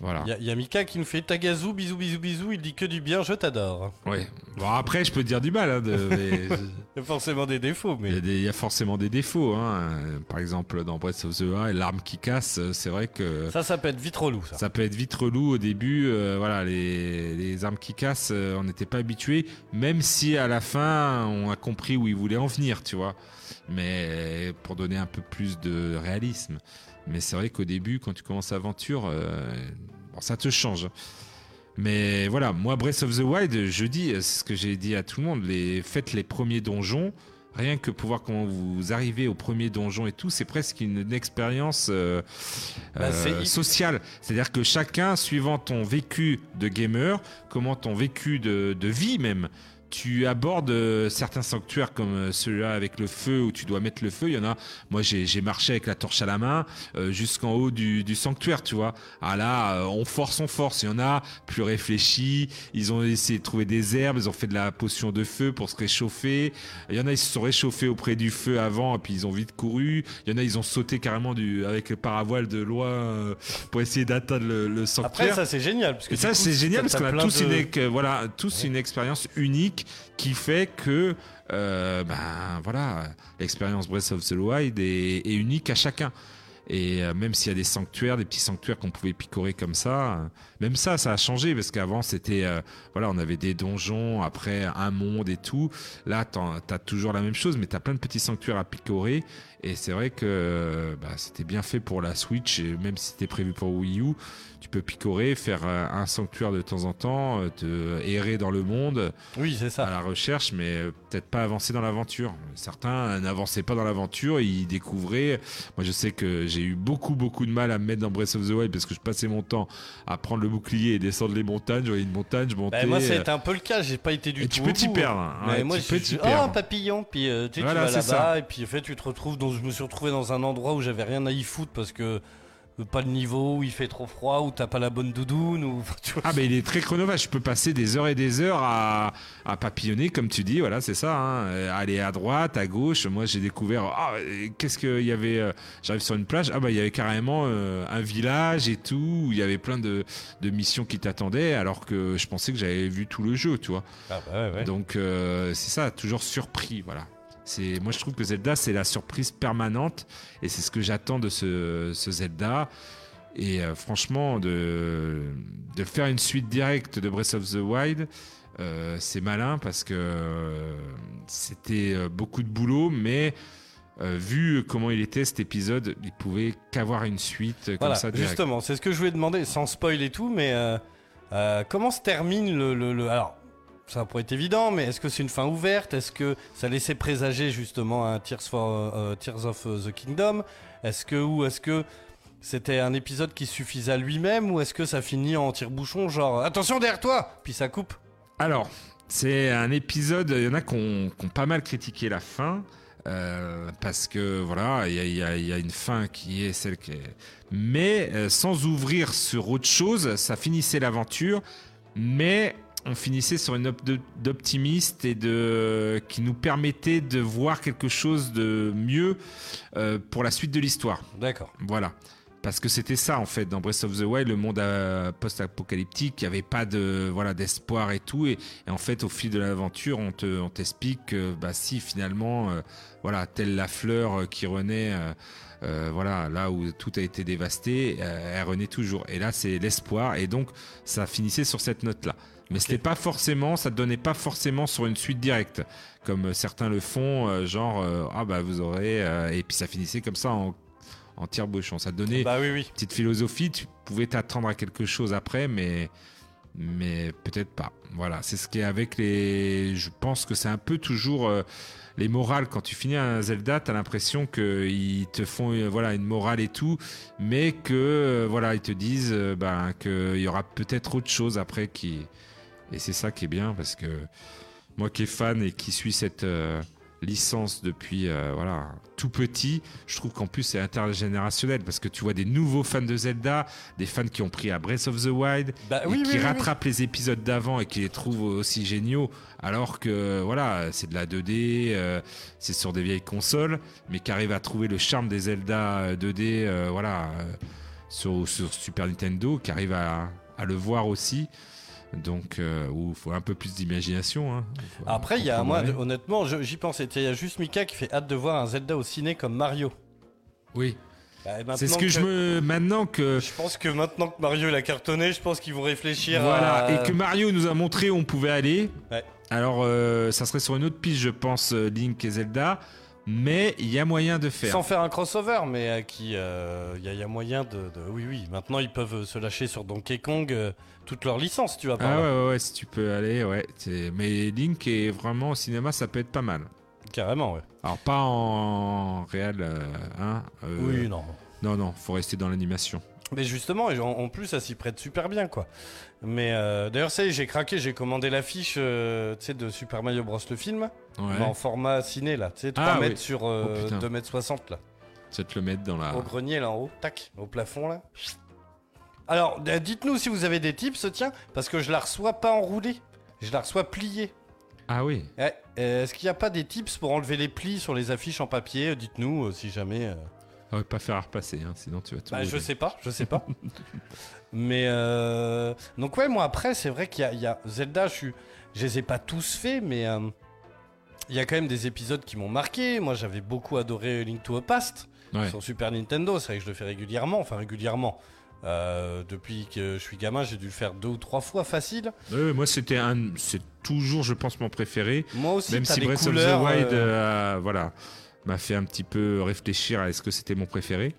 Voilà. Il y, a- il y a Mika qui nous fait Tagazu, bisous, bisous, bisous. Il dit que du bien, je t'adore. Ouais. Bon, après, je peux te dire du mal. Hein, de, mais- [laughs] Il y a forcément des défauts, mais. Il y, a des- il y a forcément des défauts. Hein. Par exemple, dans Breath of the Wild, l'arme qui casse, c'est vrai que. Ça, ça peut être vite relou, ça. Ça peut être vite relou au début. euh, voilà, les, les armes qui cassent, euh, on n'était pas habitué. Même si à la fin, on a compris où ils voulaient en venir, tu vois. Mais pour donner un peu plus de réalisme. Mais c'est vrai qu'au début, quand tu commences l'aventure, euh, ça te change. Mais voilà, moi, Breath of the Wild, je dis, c'est ce que j'ai dit à tout le monde, les, faites les premiers donjons. Rien que pour voir comment vous arrivez au premier donjon et tout, c'est presque une, une expérience euh, Bah, euh, sociale. C'est-à-dire que chacun, suivant ton vécu de gamer, comment ton vécu de, de vie même, tu abordes euh, certains sanctuaires comme euh, celui-là avec le feu où tu dois mettre le feu. Il y en a, moi j'ai marché avec la torche à la main euh, jusqu'en haut du, du sanctuaire, tu vois. Ah là, on force, on force. Il y en a plus réfléchi. Ils ont essayé de trouver des herbes, ils ont fait de la potion de feu pour se réchauffer. Il y en a, ils se sont réchauffés auprès du feu avant et puis ils ont vite couru. Il y en a, ils ont sauté carrément du, avec le paravoile de loin euh, pour essayer d'atteindre le, le sanctuaire. Après, ça, c'est génial. Parce que ça, c'est génial parce qu'on a tous, de- une, voilà, tous une expérience unique qui fait que euh, ben, voilà, l'expérience Breath of the Wild est, unique à chacun. Et euh, même s'il y a des sanctuaires, des petits sanctuaires qu'on pouvait picorer comme ça, même ça, ça a changé parce qu'avant c'était, euh, voilà, on avait des donjons, après un monde et tout. Là, t'as toujours la même chose, mais t'as plein de petits sanctuaires à picorer. Et c'est vrai que euh, bah, c'était bien fait pour la Switch, et même si c'était prévu pour Wii U, tu peux picorer, faire euh, un sanctuaire de temps en temps, te errer dans le monde. Oui, c'est ça. À la recherche, mais peut-être pas avancer dans l'aventure. Certains n'avançaient pas dans l'aventure, ils découvraient. Moi, je sais que j'ai eu beaucoup, beaucoup de mal à me mettre dans Breath of the Wild parce que je passais mon temps à prendre le bouclier et descendre les montagnes. Je voyais une montagne, je montais. Bah, moi, ça a euh, été un peu le cas. J'ai pas été du Et tout. tu peux t'y perdre, hein. Mais Ouais, moi, tu je oh, un perdre. papillon. Puis euh, tu sais, Voilà, tu vas là-bas ça. et puis en fait, tu te retrouves dans. Je me suis retrouvé dans un endroit où j'avais rien à y foutre parce que pas le niveau, où il fait trop froid, où t'as pas la bonne doudoune, ou [laughs] tu vois. Ah, mais il est très chronophage. Je peux passer des heures et des heures à, à papillonner, comme tu dis. Voilà, c'est ça. hein. Euh, Aller à droite, à gauche. Moi, j'ai découvert. Ah, qu'est-ce qu'il y avait euh, J'arrive sur une plage. Ah, bah, il y avait carrément euh, un village et tout. Où il y avait plein de, de missions qui t'attendaient, alors que je pensais que j'avais vu tout le jeu, tu vois. Ah, bah ouais, ouais. Donc, euh, c'est ça, toujours surpris. Voilà. C'est, moi, je trouve que Zelda, c'est la surprise permanente. Et c'est ce que j'attends de ce, ce Zelda. Et euh, franchement, de, de faire une suite directe de Breath of the Wild, euh, c'est malin parce que euh, c'était beaucoup de boulot, mais euh, vu comment il était cet épisode, il pouvait qu'avoir une suite comme Voilà, ça direct. justement, c'est ce que je voulais demander, sans spoil et tout, mais comment se termine le, le- le- Alors, ça pourrait être évident, mais est-ce que c'est une fin ouverte? Est-ce que ça laissait présager justement un Tears, for, euh, Tears of the Kingdom? Est-ce que ou est-ce que c'était un épisode qui suffisait à lui-même ou est-ce que ça finit en tire-bouchon, genre attention derrière toi, puis ça coupe? Alors, c'est un épisode, il y en a qui ont, pas mal critiqué la fin. euh, parce que voilà, il y a, y y a une fin qui est celle qui est. Mais euh, sans ouvrir sur autre chose, ça finissait l'aventure, mais on finissait sur une note d'optimiste et de qui nous permettait de voir quelque chose de mieux euh, pour la suite de l'histoire. D'accord. Voilà. Parce que c'était ça en fait dans Breath of the Wild, le monde post-apocalyptique, il n'y avait pas de voilà d'espoir et tout, et, et en fait au fil de l'aventure, on te on t'explique que bah si finalement euh, voilà telle la fleur euh, qui renaît, euh, voilà là où tout a été dévasté, elle renaît toujours. Et là c'est l'espoir, et donc ça finissait sur cette note là. Mais c'était pas forcément, ça te donnait pas forcément sur une suite directe, comme euh, certains le font, euh, genre euh, ah bah vous aurez, euh, et puis ça finissait comme ça en en tire-bouchon. Ça te donnait Bah oui, oui. une petite philosophie. Tu pouvais t'attendre à quelque chose après, mais, mais peut-être pas. Voilà, c'est ce qui est avec les. Je pense que c'est un peu toujours. les morales, quand tu finis un Zelda, t'as l'impression qu'ils te font voilà une morale et tout, mais que voilà ils te disent ben, qu'il y aura peut-être autre chose après qui et c'est ça qui est bien parce que moi qui est fan et qui suis cette euh, licence depuis euh, voilà tout petit. Je trouve qu'en plus c'est intergénérationnel parce que tu vois des nouveaux fans de Zelda, des fans qui ont pris à Breath of the Wild, Bah et oui, qui oui, oui, rattrapent les épisodes d'avant et qui les trouvent aussi géniaux, alors que voilà c'est de la 2D, euh, c'est sur des vieilles consoles, mais qui arrivent à trouver le charme des Zelda euh, 2D, euh, voilà sur, sur Super Nintendo, qui arrivent à, à le voir aussi. Donc, euh, où il faut un peu plus d'imagination. hein. Après, il y a, moi, honnêtement, j'y pense. Il y a juste Mika qui fait hâte de voir un Zelda au ciné comme Mario. Oui. Bah, C'est ce que, je me. Maintenant que. Je pense que maintenant que Mario il a cartonné, je pense qu'ils vont réfléchir Voilà, à. et que Mario nous a montré où on pouvait aller. Ouais. Alors, euh, ça serait sur une autre piste, je pense, euh, Link et Zelda. Mais il y a moyen de faire. Sans faire un crossover, mais à qui euh, il y, a- il y a moyen de, de- Oui, oui. Maintenant, ils peuvent se lâcher sur Donkey Kong toute leur licence, tu vois. Ah ouais, ouais, ouais, si tu peux aller, ouais. Mais Link est vraiment au cinéma, ça peut être pas mal. Carrément, ouais. Alors, pas en réel, euh, hein. euh, Oui, non. Non, non, faut rester dans l'animation. Mais justement, et en, en plus, ça s'y prête super bien, quoi. Mais euh, d'ailleurs, ça j'ai craqué, j'ai commandé l'affiche tu sais, de Super Mario Bros. le film. Ouais. Mais en format ciné, là. Tu sais, 3 Ah, mètres oui. sur Oh, euh, putain. 2 mètres 60, là. Tu vas te le mettre dans la. Au grenier, là en haut, tac, au plafond, là. Alors, euh, dites-nous si vous avez des tips, tiens, parce que je la reçois pas enroulée. Je la reçois pliée. Ah oui. Ouais, euh, Est-ce qu'il n'y a pas des tips pour enlever les plis sur les affiches en papier Euh, Dites-nous si jamais. On va pas faire à repasser, hein, sinon tu vas tout. Bah, je sais pas, je sais pas. [laughs] Mais euh, donc ouais, moi après, c'est vrai qu'il y, a- y a Zelda, je suis, je les ai pas tous faits, mais euh, il y a quand même des épisodes qui m'ont marqué. Moi, j'avais beaucoup adoré Link to the Past Ouais. sur Super Nintendo. C'est vrai que je le fais régulièrement, enfin régulièrement. Euh, depuis que je suis gamin, j'ai dû le faire deux ou trois fois facile. Moi c'était un, c'est toujours, je pense, mon préféré. Moi aussi, Même si Breath couleurs, of the Wild, euh, euh, voilà, m'a fait un petit peu réfléchir à est-ce que c'était mon préféré.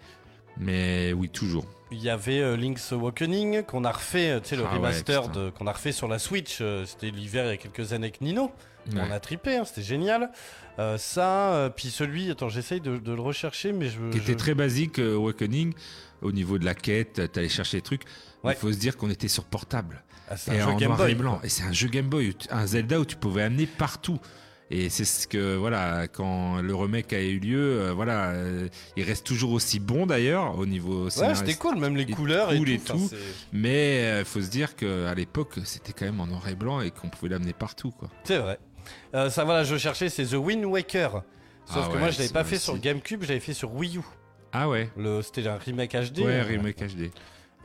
Mais oui, toujours. Il y avait Link's Awakening qu'on a refait, tu sais, le Ah remaster qu'on a refait sur la Switch. C'était l'hiver il y a quelques années avec Nino. Ouais. On a trippé, hein, c'était génial. Euh, ça, euh, puis celui, attends, j'essaye de, de le rechercher, mais je. Qui je- était très basique, euh, Awakening, au niveau de la quête, t'allais chercher des trucs. Il faut se dire qu'on était sur portable. Ah, c'est un jeu Game Boy, et blanc. Et c'est un jeu Game Boy, un Zelda où tu pouvais amener partout. Et c'est ce que, voilà, quand le remake a eu lieu, euh, voilà, euh, il reste toujours aussi bon d'ailleurs, au niveau Ouais, c'était cool, même les couleurs et cool et tout, tout. enfin, mais il faut se dire qu'à l'époque, c'était quand même en noir et blanc et qu'on pouvait l'amener partout, quoi. C'est vrai. Euh, ça, voilà, je cherchais, c'est The Wind Waker. Sauf Ah que ouais, moi, je l'avais pas fait aussi. sur GameCube, je l'avais fait sur Wii U. Ah ouais. Le, c'était un remake HD. Ouais, euh, remake HD.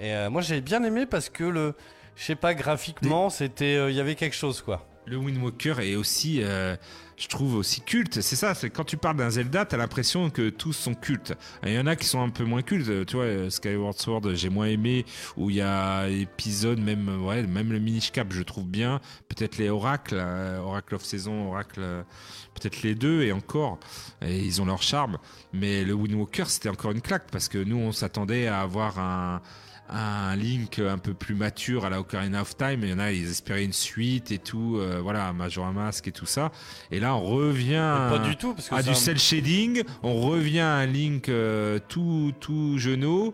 Et euh, moi, j'avais bien aimé parce que le, je sais pas, graphiquement, c'était, euh, il y avait quelque chose, quoi. Le Wind Walker est aussi, euh, je trouve, aussi culte. C'est ça, c'est quand tu parles d'un Zelda, t'as l'impression que tous sont cultes. Il y en a qui sont un peu moins cultes. Tu vois, euh, Skyward Sword, j'ai moins aimé. Où il y a épisodes, même, euh, ouais, même le Minish Cap, je trouve bien. Peut-être les Oracles, euh, Oracle of Saison, Oracle, euh, peut-être les deux et encore. Et ils ont leur charme. Mais le Wind Walker, c'était encore une claque parce que nous, on s'attendait à avoir un un Link un peu plus mature à la Ocarina of Time. Il y en a, ils espéraient une suite et tout, euh, voilà, Majora Mask et tout ça. Et là, on revient Mais pas à- du tout, parce que à du un- cel shading. On revient à un Link euh, tout tout genou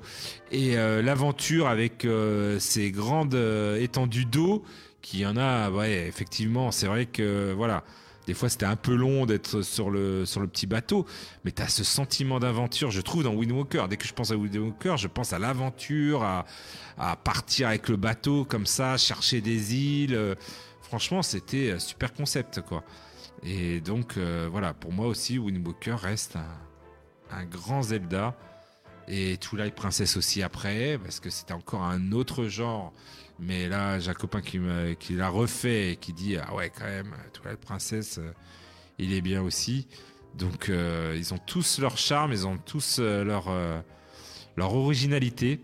et euh, l'aventure avec ces grandes étendues d'eau qui y en a. Ouais, effectivement, c'est vrai que voilà. Des fois, c'était un peu long d'être sur le, sur le petit bateau, mais tu as ce sentiment d'aventure, je trouve, dans Wind Walker. Dès que je pense à Wind Walker, je pense à l'aventure, à, à partir avec le bateau comme ça, chercher des îles. Franchement, c'était super concept, quoi. Et donc, euh, voilà, pour moi aussi, Wind Walker reste un, un grand Zelda. Et Twilight Princess aussi après, parce que c'était encore un autre genre. Mais là, j'ai un copain qui, me, qui l'a refait et qui dit Ah ouais, quand même, Twilight Princess, euh, il est bien aussi. Donc, euh, ils ont tous leur charme, ils ont tous euh, leur, leur originalité.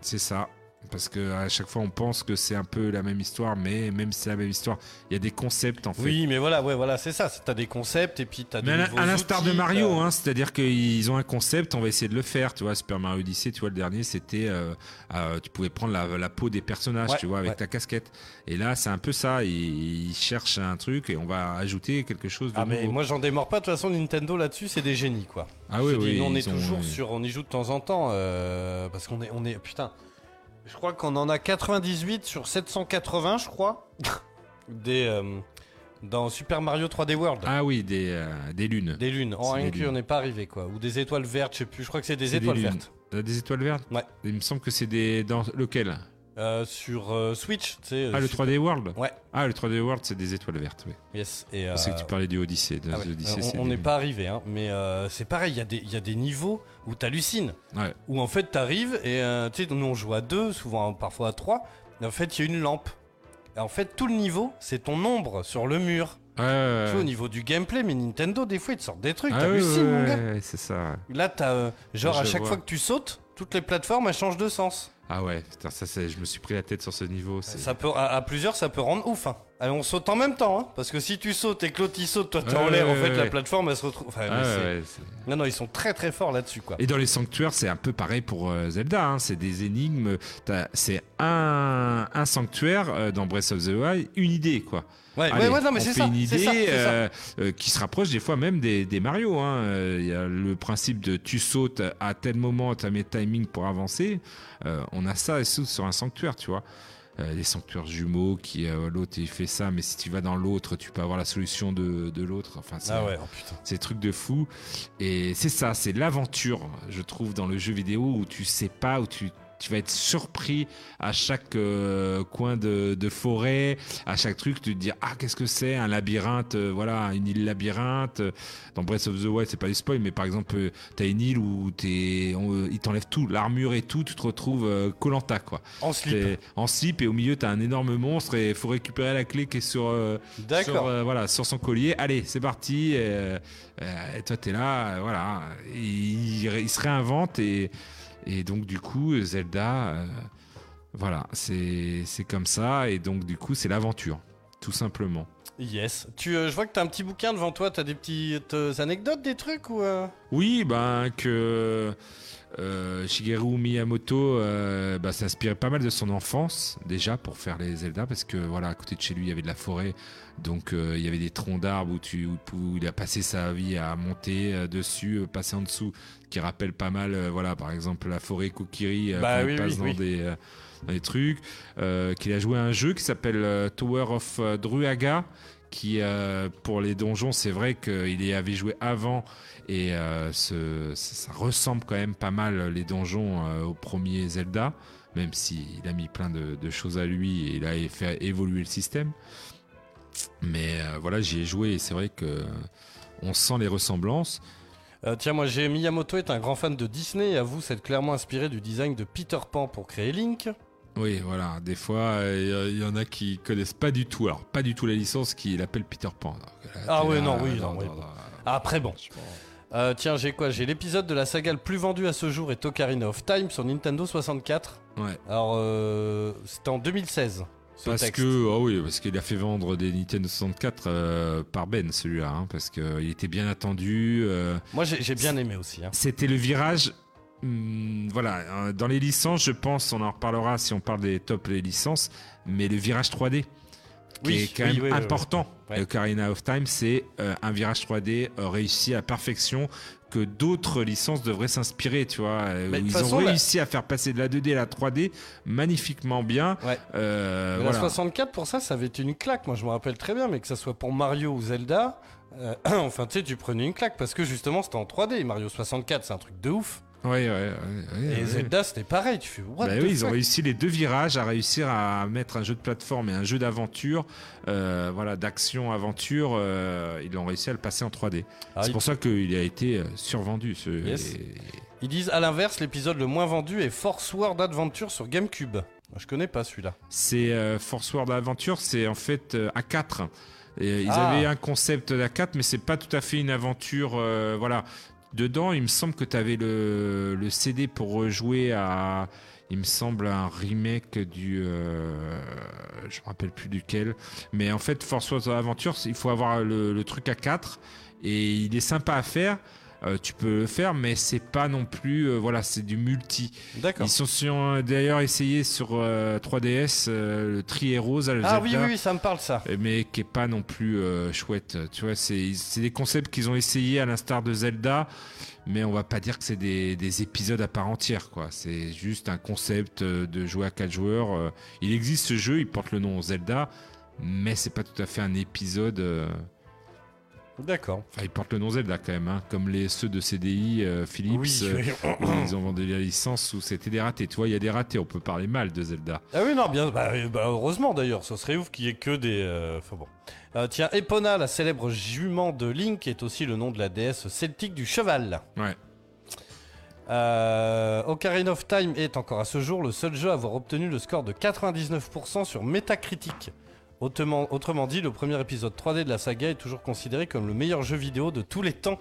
C'est ça. Parce que à chaque fois, on pense que c'est un peu la même histoire, mais même si c'est la même histoire, il y a des concepts en fait. Oui, mais voilà, ouais, voilà, c'est ça. T'as des concepts et puis t'as des Mais à, l'instar de Mario, hein, c'est-à-dire qu'ils ont un concept, on va essayer de le faire. Tu vois, Super Mario Odyssey, tu vois, le dernier, c'était, euh, euh, tu pouvais prendre la, la peau des personnages, Ouais, tu vois, avec ouais. ta casquette. Et là, c'est un peu ça. Ils, ils cherchent un truc et on va ajouter quelque chose de Ah mais moi j'en démords pas de toute façon Nintendo là-dessus c'est des génies quoi. Ah oui, dis, oui, on est ont- toujours sur on y joue de temps en temps euh, parce qu'on est on est putain je crois qu'on en a 98 sur 780 je crois [laughs] des euh, dans Super Mario 3D World. Ah oui, des, euh, des lunes. Des lunes. En C'est des inclus, on lunes. n'est pas arrivé quoi. Ou des étoiles vertes, je sais plus. Je crois que c'est des C'est étoiles lunes. vertes. Euh, Des étoiles vertes Ouais. Il me semble que c'est des. Dans lequel? Euh, sur euh, Switch, tu sais. Ah, euh, le Super- 3D World Ouais. Ah, le 3D World, c'est des étoiles vertes, oui. Yes. Et, euh, que tu parlais du Odyssey. de- Ah ouais. Odyssey, Euh, c'est on- des n'est pas arrivé, hein, mais euh, c'est pareil, il y, a des- il y a des niveaux où t'hallucines. Ouais. Où en fait t'arrives et euh, tu sais, nous on joue à deux, souvent parfois à trois, et en fait il y a une lampe. Et en fait tout le niveau, c'est ton ombre sur le mur. Ouais, ouais, Tu vois, au ouais. niveau du gameplay, mais Nintendo, des fois ils te sortent des trucs, Ah, ouais, t'hallucines ouais, mon gars. ouais, c'est ça. Là t'as, euh, genre à chaque vois. fois que tu sautes, toutes les plateformes elles changent de sens. Ah ouais, putain, ça, c'est- je me suis pris la tête sur ce niveau. Ça peut, à, à plusieurs, ça peut rendre ouf. Hein. Allez, on saute en même temps, hein, parce que si tu sautes et que l'autre il saute, toi t'es en Ouais, l'air, en ouais, fait la plateforme elle se retrouve. Enfin, Ah non, non, ils sont très très forts là-dessus quoi. Et dans les sanctuaires, c'est un peu pareil pour euh, Zelda. hein. C'est des énigmes. C'est un, un sanctuaire euh, dans Breath of the Wild, une idée quoi. Ouais, Allez, ouais, non, mais c'est ça, une idée ça, euh, euh, qui se rapproche des fois même des, des Mario. hein. Euh, Il y a le principe de tu sautes à tel moment, tu as mes timings pour avancer. On a ça sur un sanctuaire, tu vois. Euh, des sanctuaires jumeaux qui euh, l'autre il fait ça mais si tu vas dans l'autre tu peux avoir la solution de, de l'autre. Enfin c'est Ah ouais, oh trucs de fou. Et c'est ça c'est l'aventure je trouve dans le jeu vidéo où tu sais pas où tu tu vas être surpris à chaque euh, coin de, de forêt, à chaque truc, tu te dis ah qu'est-ce que c'est un labyrinthe, euh, voilà une île labyrinthe. Dans Breath of the Wild c'est pas du spoil, mais par exemple euh, t'as une île où t'es, euh, ils t'enlèvent tout, l'armure et tout, tu te retrouves Colanta quoi. En slip. En slip et au milieu t'as un énorme monstre et faut récupérer la clé qui est sur, euh, D'accord. sur, euh, voilà sur son collier. Allez c'est parti. Et, euh, euh, et toi t'es là, euh, voilà. Il, il se réinvente et et donc du coup Zelda, euh, voilà c'est c'est comme ça et donc du coup c'est l'aventure tout simplement. Yes. Tu, euh, je vois que t'as un petit bouquin devant toi, t'as des petites euh, anecdotes, des trucs ou. euh? Oui, ben que euh, Shigeru Miyamoto euh, bah, s'inspirait pas mal de son enfance déjà pour faire les Zelda parce que voilà à côté de chez lui il y avait de la forêt donc euh, il y avait des troncs d'arbres où, tu, où, où il a passé sa vie à monter dessus, passer en dessous, qui rappelle pas mal voilà par exemple la forêt Kokiri Bah quand oui, il passe oui, dans oui. des dans des trucs, qu'il a joué à un jeu qui s'appelle Tower of Druaga, qui euh, pour les donjons, c'est vrai qu'il y avait joué avant et euh, ça, ressemble quand même pas mal les donjons euh, au premier Zelda, même s'il a mis plein de, choses à lui et il a fait évoluer le système. Mais voilà, j'y ai joué et c'est vrai que on sent les ressemblances. Tiens, moi j'ai Miyamoto est un grand fan de Disney et avoue s'être clairement inspiré du design de Peter Pan pour créer Link. Oui, voilà, des fois, il y, en a qui connaissent pas du tout, alors pas du tout la licence qu'il appelle Peter Pan. Donc, là, Ah là, non, oui, euh, non, oui, dans- bon. Après bon. Euh, tiens, j'ai quoi? J'ai l'épisode de la saga le plus vendu à ce jour est Ocarina of Time sur Nintendo 64. Ouais. Alors, euh, c'était en 2016. ce Parce texte. que, ah oui, parce qu'il a fait vendre des Nintendo 64 euh, par Ben, celui-là, hein, parce qu'il était bien attendu. euh, Moi j'ai j'ai bien aimé aussi. hein. C'était le virage. Hum, voilà, euh, dans les licences, je pense, on en reparlera si on parle des top les licences, mais le virage 3D, qui Oui, est quand oui, même oui, important. Et Ocarina of Time, c'est euh, un virage 3D euh, réussi à perfection que d'autres licences devraient s'inspirer, tu vois. Mais ils façon, ont réussi à faire passer de la 2D à la 3D magnifiquement bien. Euh, Mais voilà. La 64 pour ça, ça avait été une claque. Moi je me rappelle très bien, mais que ça soit pour Mario ou Zelda, [clears throat] enfin tu sais, tu prenais une claque parce que justement c'était en 3D. Mario 64, c'est un truc de ouf. Ouais, ouais, ouais, Et. Zelda, c'était pareil. Tu fais what Bah the oui, ils ont réussi les deux virages à réussir à mettre un jeu de plateforme et un jeu d'aventure, euh, voilà, d'action aventure. euh, ils ont réussi à le passer en 3D. Ah, c'est il- pour ça qu'il a été euh, survendu. Ce, Yes. et- Ils disent à l'inverse, l'épisode le moins vendu est Force World Adventure sur GameCube. Moi, Je connais pas celui-là. C'est euh, Force World Adventure, c'est en fait euh, A4. Et ils Ah. avaient un concept d'A4, mais c'est pas tout à fait une aventure. euh, voilà. Dedans, il me semble que tu avais le, le CD pour rejouer à. Il me semble un remake du. euh, je me rappelle plus duquel. Mais en fait, Force World Adventure, il faut avoir le, le truc à 4. Et il est sympa à faire. Euh, tu peux le faire, mais c'est pas non plus. euh, voilà, c'est du multi. D'accord. Ils sont d'ailleurs essayé sur euh, 3DS euh, le Tri à la Ah oui, oui, oui, ça me parle ça. Mais qui est pas non plus chouette. Tu vois, c'est des concepts qu'ils ont essayé à l'instar de Zelda, mais on va pas dire que c'est des, des épisodes à part entière. quoi. C'est juste un concept de jouer à 4 joueurs. Il existe ce jeu, il porte le nom Zelda, mais c'est pas tout à fait un épisode. D'accord. Enfin, ils portent le nom Zelda quand même, hein, comme les ceux de CDI, euh, Philips, Oui, euh, où ils ont vendu la licence où c'était des ratés. Tu vois, il y a des ratés, on peut parler mal de Zelda. Ah oui, non, bien, bah, euh, bah, heureusement d'ailleurs, ça serait ouf qu'il y ait que des. euh, Enfin bon. Tiens, Epona, la célèbre jument de Link, est aussi le nom de la déesse celtique du cheval. Ouais. Ocarina of Time est encore à ce jour le seul jeu à avoir obtenu le score de 99% sur Metacritic. Autrement, autrement dit, le premier épisode 3D de la saga est toujours considéré comme le meilleur jeu vidéo de tous les temps.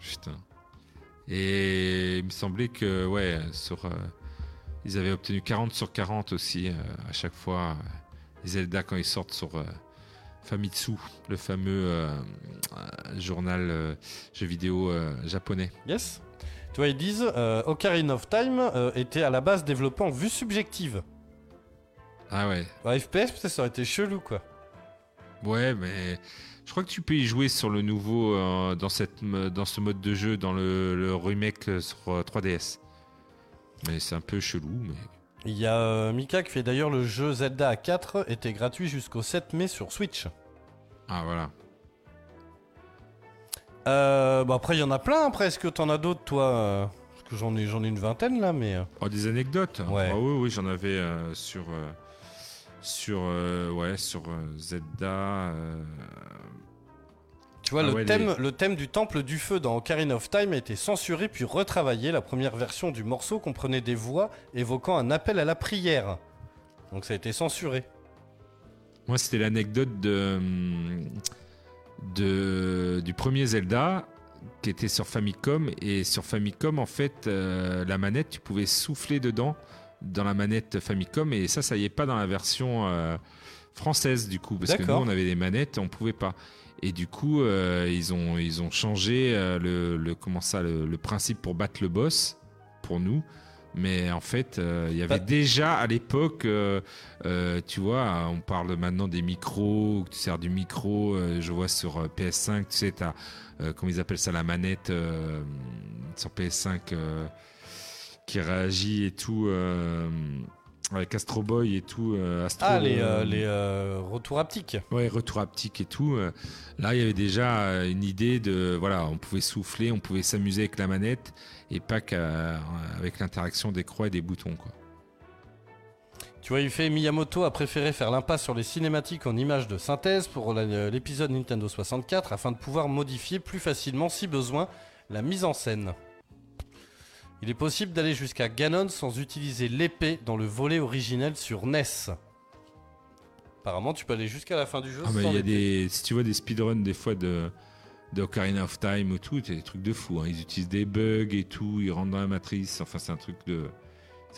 Putain. Et il me semblait que, ouais, sur, euh, ils avaient obtenu 40 sur 40 aussi, euh, à chaque fois. euh, les Zelda, quand ils sortent sur euh, Famitsu, le fameux journal jeux vidéo japonais. Yes Tu vois, ils disent Ocarina of Time était à la base développé en vue subjective. Ah ouais. En FPS, peut-être ça aurait été chelou quoi. Ouais, mais je crois que tu peux y jouer sur le nouveau, euh, dans, cette, dans ce mode de jeu, dans le, le remake euh, sur euh, 3DS. Mais c'est un peu chelou, mais. Il y a euh, Mika qui fait d'ailleurs le jeu Zelda à 4 était gratuit jusqu'au 7 mai sur Switch. Ah voilà. Euh, bah après il y en a plein presque, t'en as d'autres toi euh, Parce que j'en ai, j'en ai une vingtaine là mais... euh, Oh, des anecdotes Ouais. Ah oui, oui, j'en avais euh, sur. Sur. euh, ouais, sur euh, Zelda. euh, Tu vois, Ah le, ouais, thème, les- le thème du temple du feu dans Ocarina of Time a été censuré puis retravaillé. La première version du morceau comprenait des voix évoquant un appel à la prière. Donc ça a été censuré. Moi, c'était l'anecdote de, de du premier Zelda qui était sur Famicom et sur Famicom en fait euh, la manette tu pouvais souffler dedans dans la manette Famicom et ça ça y est pas dans la version euh, française du coup parce que nous on avait des manettes on pouvait pas. Et du coup euh, ils ont ils ont changé euh, le, le comment ça le, le principe pour battre le boss pour nous. Mais en fait il y avait Bah- déjà à l'époque tu vois on parle maintenant des micros tu sers du micro je vois sur euh, PS5 tu sais t'as comment ils appellent ça la manette sur PS5 euh, qui réagit et tout euh, avec Astro Boy et tout euh, Astro, Ah, les, euh, les retours haptiques. Ouais, retour haptique et tout. Là, il y avait déjà une idée de voilà, on pouvait souffler, on pouvait s'amuser avec la manette et pas qu'avec l'interaction des croix et des boutons quoi. Tu vois, il fait Miyamoto a préféré faire l'impasse sur les cinématiques en images de synthèse pour l'épisode Nintendo 64 afin de pouvoir modifier plus facilement, si besoin, la mise en scène. Il est possible d'aller jusqu'à Ganon sans utiliser l'épée dans le volet originel sur NES. Apparemment, tu peux aller jusqu'à la fin du jeu Ah, sans il y a des si tu vois des speedruns des fois de de Ocarina of Time ou tout, c'est des trucs de fou. hein. Ils utilisent des bugs et tout, ils rentrent dans la matrice. Enfin, c'est un truc de.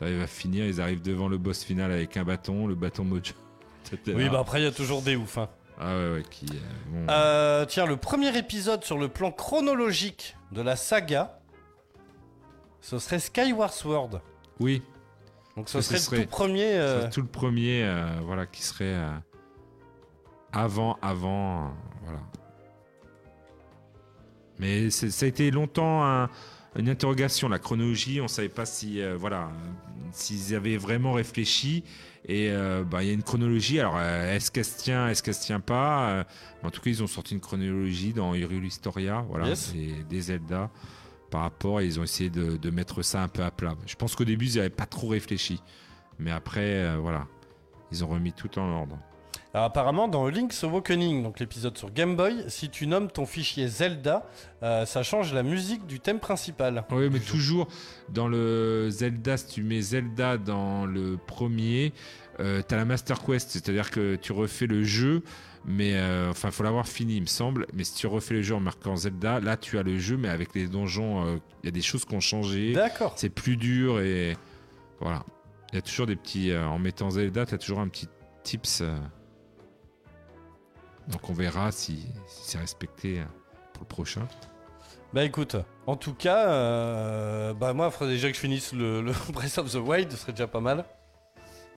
Ils arrivent à finir, ils arrivent devant le boss final avec un bâton, le bâton mojo. [laughs] etc. Oui, bah après, il y a toujours des ouf. hein. Ah ouais, ouais, qui. euh, bon. Euh, tiens, le premier épisode sur le plan chronologique de la saga, ce serait Skyward Sword. Oui. Donc ce serait, le tout premier. ce euh, serait tout le premier, euh, voilà, qui serait euh, avant, avant, euh, voilà. Mais ça a été longtemps un- une interrogation, la chronologie. On savait pas si, voilà, s'ils avaient vraiment réfléchi. Et bah, il y a une chronologie. Alors, est-ce qu'elle se tient, est-ce qu'elle se tient pas En tout cas, ils ont sorti une chronologie dans Hyrule Historia, voilà, Yes. des Zelda par rapport. Ils ont essayé de, de mettre ça un peu à plat. Je pense qu'au début, ils n'avaient pas trop réfléchi. Mais après, euh, voilà, ils ont remis tout en ordre. Alors apparemment, dans Link's Awakening, donc l'épisode sur Game Boy, si tu nommes ton fichier Zelda, euh, ça change la musique du thème principal. Oui, mais toujours dans le Zelda, si tu mets Zelda dans le premier, euh, tu as la Master Quest, c'est-à-dire que tu refais le jeu, mais euh, enfin, faut l'avoir fini, il me semble. Mais si tu refais le jeu en marquant Zelda, là, tu as le jeu, mais avec les donjons, euh, il y a des choses qui ont changé. D'accord. C'est plus dur et voilà. Il y a toujours des petits. euh, en mettant Zelda, tu as toujours un petit tips. Donc on verra si, si c'est respecté pour le prochain. Bah écoute, en tout cas, euh, bah moi, il faudrait déjà que je finisse le, le [laughs] Breath of the Wild, ce serait déjà pas mal.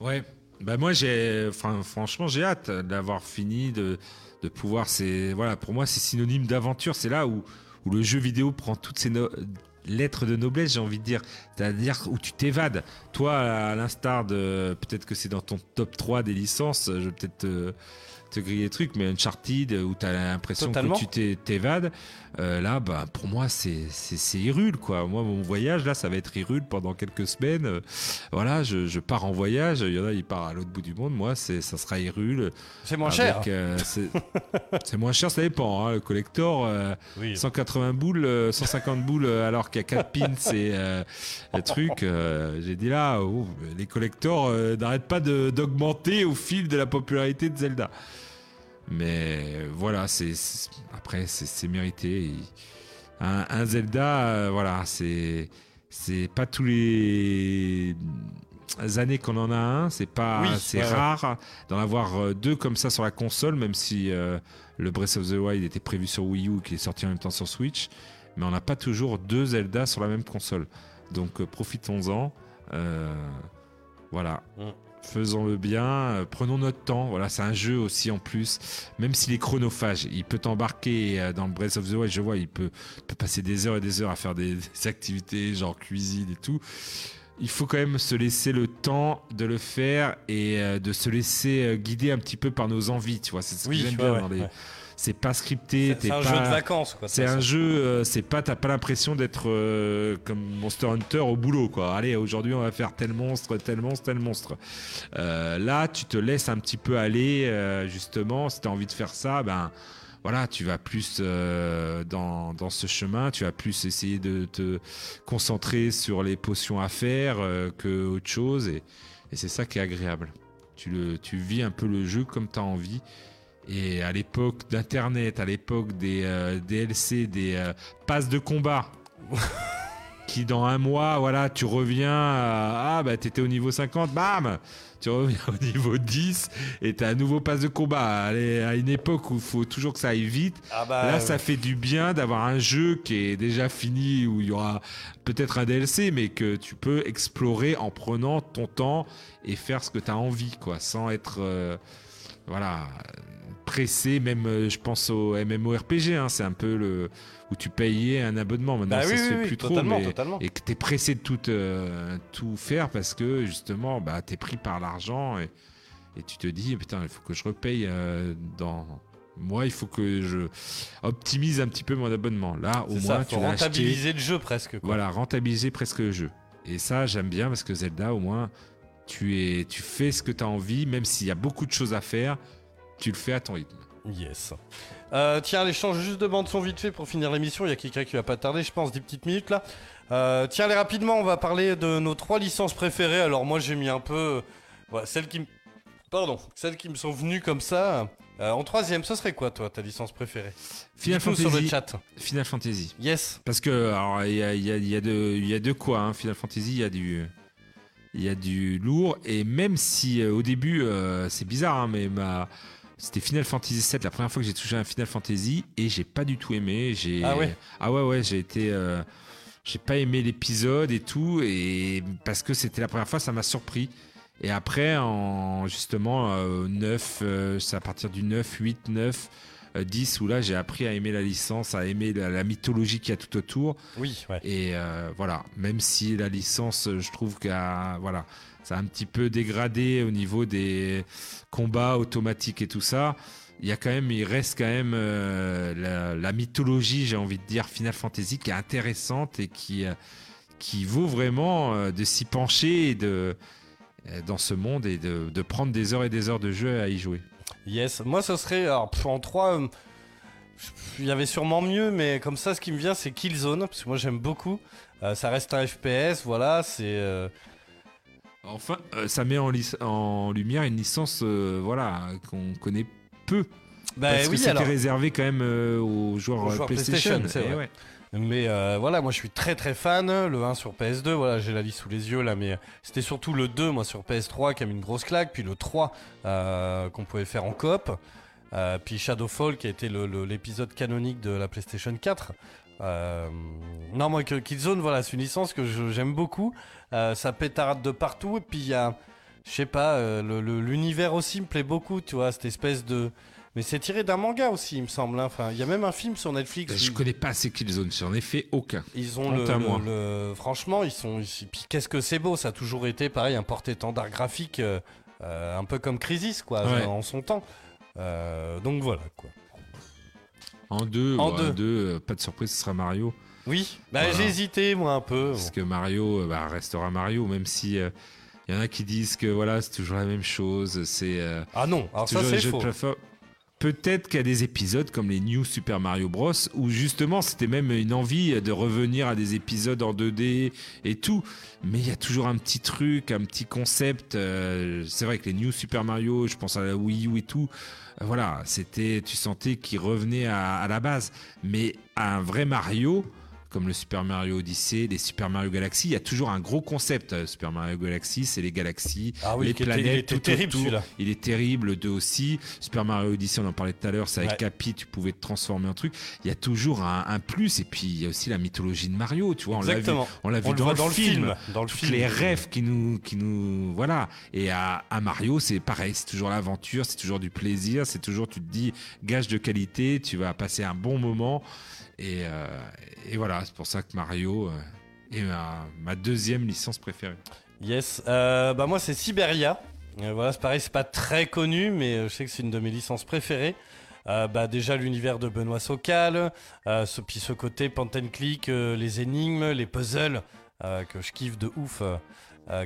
Ouais. Bah moi j'ai, enfin franchement j'ai hâte d'avoir fini de, de pouvoir. C'est voilà pour moi c'est synonyme d'aventure. C'est là où où le jeu vidéo prend toutes ses no- lettres de noblesse, j'ai envie de dire. C'est-à-dire où tu t'évades. Toi à l'instar de peut-être que c'est dans ton top 3 des licences. Je vais peut-être te, te griller des trucs, mais Uncharted où t'as l'impression Totalement. que tu t'é- t'évades, euh, là, bah, pour moi, c'est c'est c'est Hyrule, quoi. Moi, mon voyage, là, ça va être Hyrule pendant quelques semaines. Euh, voilà, je, je pars en voyage. Il y en a, ils partent à l'autre bout du monde. Moi, c'est ça sera Hyrule. C'est moins Avec, cher. euh, [laughs] c'est moins cher, ça dépend. hein. Le collector, euh, Oui. 180 boules, euh, 150 boules, alors qu'il y a 4 pins et euh, le truc. euh, J'ai dit là, oh, les collectors euh, n'arrêtent pas de- d'augmenter au fil de la popularité de Zelda. Mais voilà, c'est après c'est mérité. Un, un Zelda, euh, voilà, c'est c'est pas tous les années qu'on en a un. C'est pas, Oui, c'est rare d'en avoir euh, deux comme ça sur la console, même si euh, le Breath of the Wild était prévu sur Wii U, qui est sorti en même temps sur Switch. Mais on n'a pas toujours deux Zelda sur la même console. Donc euh, profitons-en. Voilà. Mm. Faisons-le bien, euh, prenons notre temps. Voilà, c'est un jeu aussi en plus, même s'il est chronophage, il peut t'embarquer euh, dans le Breath of the Wild. Je vois, il peut, peut passer des heures et des heures à faire des, des activités genre cuisine et tout. Il faut quand même se laisser le temps de le faire et euh, de se laisser euh, guider un petit peu par nos envies. Tu vois, c'est ce Oui, que j'aime bien ouais, dans les. ouais. C'est pas scripté. C'est- un pas- jeu de vacances, quoi, C'est un jeu, euh, c'est pas, t'as pas l'impression d'être euh, comme Monster Hunter au boulot, quoi. Allez, aujourd'hui on va faire tel monstre, tel monstre, tel monstre. Euh, là, tu te laisses un petit peu aller, justement. Si t'as envie de faire ça, ben voilà, tu vas plus euh, dans, dans ce chemin, tu vas plus essayer de te concentrer sur les potions à faire euh, que autre chose, et, et c'est ça qui est agréable. Tu, le, tu vis un peu le jeu comme tu as envie. Et à l'époque d'Internet, à l'époque des euh, DLC, des euh, passes de combat, [laughs] qui dans un mois, voilà, tu reviens à, ah bah t'étais au niveau 50, bam, tu reviens au niveau 10 et t'as un nouveau passe de combat. Allez, à une époque où il faut toujours que ça aille vite, Ah bah, là ouais. ça fait du bien d'avoir un jeu qui est déjà fini où il y aura peut-être un DLC, mais que tu peux explorer en prenant ton temps et faire ce que tu as envie, quoi, sans être euh, voilà pressé. Même, euh, je pense au MMORPG, hein, c'est un peu le où tu payais un abonnement. Maintenant, Bah ça oui, se oui, fait oui, plus totalement, trop, mais- totalement. et que tu es pressé de tout euh, tout faire parce que justement, bah, tu es pris par l'argent et, et tu te dis putain, il faut que je repaye euh, dans moi, il faut que je optimise un petit peu mon abonnement. Là, au moins, ça, tu acheté. rentabiliser le jeu presque. Quoi. Voilà, rentabiliser presque le jeu. Et ça, j'aime bien parce que Zelda, au moins, tu, es, tu fais ce que tu as envie, même s'il y a beaucoup de choses à faire, tu le fais à ton rythme. Yes. Euh, tiens, allez, change juste de bande son vite fait pour finir l'émission. Il y a quelqu'un qui va pas tarder, je pense, 10 petites minutes là. Euh, tiens, allez, rapidement, on va parler de nos trois licences préférées. Alors, moi, j'ai mis un peu. euh, voilà, celles qui me. Pardon, celles qui me sont venues comme ça. Euh, en troisième, ce serait quoi, toi, ta licence préférée? Final Fantasy. sur le chat. Final Fantasy. Yes. Parce que, alors, il y a, y a- il y a de, il y a de quoi, hein. Final Fantasy, il y a du. Il y a du lourd, et même si au début, c'est bizarre, hein, mais ma. C'était Final Fantasy VII, la première fois que j'ai touché à un Final Fantasy, et j'ai pas du tout aimé. J'ai... Ah ouais? Ah ouais, ouais, j'ai été. euh, J'ai pas aimé l'épisode et tout, et parce que c'était la première fois, ça m'a surpris. Et après, en justement, euh, 9, euh, c'est à partir du 9, 8, 9, euh, 10, où là, j'ai appris à aimer la licence, à aimer la, la mythologie qu'il y a tout autour. Oui, ouais. Et euh, voilà, même si la licence, je trouve qu'à voilà, un petit peu dégradé au niveau des combats automatiques et tout ça. Il y a quand même, il reste quand même euh, la, mythologie, j'ai envie de dire, Final Fantasy, qui est intéressante et qui, euh, qui vaut vraiment euh, de s'y pencher et de, dans ce monde et de, de prendre des heures et des heures de jeu à y jouer. Yes. Moi, ce serait. Alors, en 3, il y avait sûrement mieux, mais comme ça, ce qui me vient, c'est Killzone, parce que moi, j'aime beaucoup. Ça reste un FPS, voilà, c'est. Enfin, euh, ça met en, en lumière une licence euh, voilà, qu'on connaît peu. Bah parce que oui, c'était alors. réservé quand même euh, aux joueurs, Aux joueurs PlayStation. Eh ouais. Mais voilà, moi je suis très très fan. Le 1 sur PS2, voilà, j'ai la liste sous les yeux là, mais c'était surtout le 2, moi sur PS3, qui a mis une grosse claque. Puis le 3, euh, qu'on pouvait faire en coop. Euh, puis Shadowfall, qui a été l'épisode canonique de la PlayStation 4. Euh, non, moi, que Killzone, voilà, c'est une licence que j'aime beaucoup. Euh, ça pétarade de partout. Et puis il y a, je sais pas, euh, l'univers aussi me plaît beaucoup, tu vois, cette espèce de. Mais c'est tiré d'un manga aussi, il me semble. hein. Enfin, il y a même un film sur Netflix. Je où- connais pas assez Killzone, j'en ai fait aucun. ils ont le, Franchement, ils sont. ils- Puis qu'est-ce que c'est beau, ça a toujours été pareil, un porte-étendard graphique, euh, euh, un peu comme Crisis, quoi, Ouais. en son temps. Euh, donc voilà quoi. En deux, En ouais, deux. en deux, euh, pas de surprise, ce sera Mario. Oui, bah, Voilà. j'ai hésité moi un peu. Parce que Mario euh, bah, restera Mario, même si il y en a qui disent que voilà, c'est toujours la même chose. C'est euh, Ah non, alors ça, c'est faux. Peut-être qu'il y a des épisodes comme les New Super Mario Bros où justement c'était même une envie de revenir à des épisodes en 2D et tout, mais il y a toujours un petit truc, un petit concept. euh, c'est vrai que les New Super Mario, je pense à la Wii U et tout, euh, voilà, c'était, tu sentais qu'ils revenaient à, à la base, mais un vrai Mario. Comme le Super Mario Odyssey, les Super Mario Galaxy, il y a toujours un gros concept. euh, Super Mario Galaxy, c'est les galaxies, Ah oui, les était- planètes, il était tout terrible, autour. celui-là. Il est terrible, le 2 aussi. Super Mario Odyssey, on en parlait tout à l'heure, c'est avec Ouais. Capi, tu pouvais te transformer en truc. Il y a toujours un, un plus, et puis il y a aussi la mythologie de Mario, tu vois. On l'a vu, on l'a vu On dans, le dans le film, film, dans le Toutes film. les rêves qui nous, qui nous, voilà. Et à, à Mario, c'est pareil, c'est toujours l'aventure, c'est toujours du plaisir, c'est toujours, tu te dis, gage de qualité, tu vas passer un bon moment. Et, euh, et voilà, c'est pour ça que Mario euh, est ma, deuxième licence préférée. Yes, euh, bah moi c'est Siberia. Voilà, c'est pareil, c'est pas très connu, mais je sais que c'est une de mes licences préférées. Bah déjà l'univers de Benoît Socal, puis ce côté point click, les énigmes, les puzzles que je kiffe de ouf,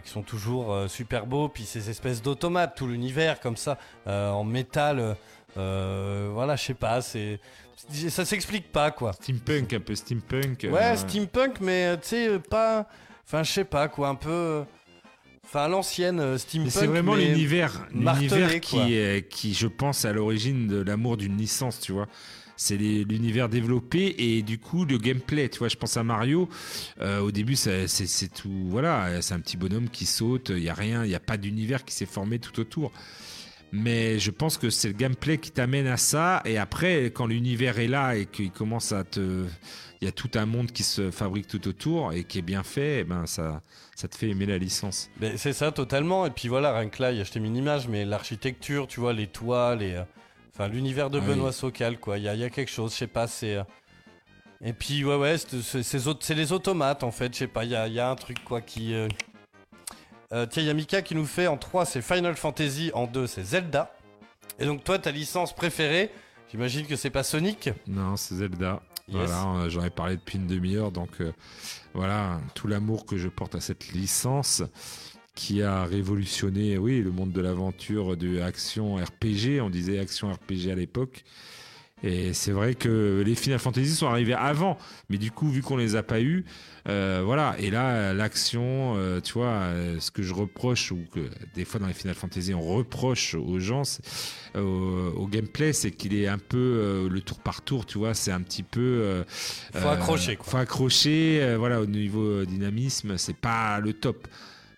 qui sont toujours super beaux, puis ces espèces d'automates, tout l'univers comme ça, en métal, voilà, je sais pas, c'est ça s'explique pas quoi. Steampunk, un peu steampunk. Ouais, euh, steampunk, mais euh, tu sais, pas. Enfin, je sais pas quoi, un peu. euh, Enfin, l'ancienne steampunk. c'est vraiment l'univers, l'univers qui, est, qui, je pense, est à l'origine de l'amour d'une licence, tu vois. C'est l'univers développé et du coup le gameplay. Tu vois, je pense à Mario. euh, au début, c'est c'est tout. Voilà, c'est un petit bonhomme qui saute. Il y a rien, il y a pas d'univers qui s'est formé tout autour. Mais je pense que c'est le gameplay qui t'amène à ça. Et après, quand l'univers est là et qu'il commence à te, il y a tout un monde qui se fabrique tout autour et qui est bien fait, eh ben ça, ça te fait aimer la licence. Ben, c'est ça, totalement. Et puis voilà, rien que là, il y a- je t'ai mis une image, mais l'architecture, tu vois, les toits, les. euh, Enfin, l'univers de Ah Benoît oui. Socal, quoi. Il y a, il y a quelque chose, je sais pas, c'est. euh, Et puis, ouais, ouais, c'est les automates, en fait, je sais pas, il y a, il y a un truc, quoi, qui. euh, euh, tiens, il y a Mika qui nous fait en 3, c'est Final Fantasy, en 2, c'est Zelda. Et donc, toi, ta licence préférée, j'imagine que c'est pas Sonic Non, c'est Zelda. Yes. Voilà, j'en ai parlé depuis une demi-heure, donc euh, voilà, tout l'amour que je porte à cette licence qui a révolutionné, oui, le monde de l'aventure de action RPG. On disait action RPG à l'époque. Et c'est vrai que les Final Fantasy sont arrivés avant, mais du coup, vu qu'on les a pas eus, euh, voilà. Et là, l'action, euh, tu vois, euh, ce que je reproche, ou que des fois dans les Final Fantasy, on reproche aux gens, euh, au, gameplay, c'est qu'il est un peu le tour par tour, tu vois, c'est un petit peu. Faut accrocher, quoi. Faut accrocher, voilà, au niveau dynamisme, c'est pas le top.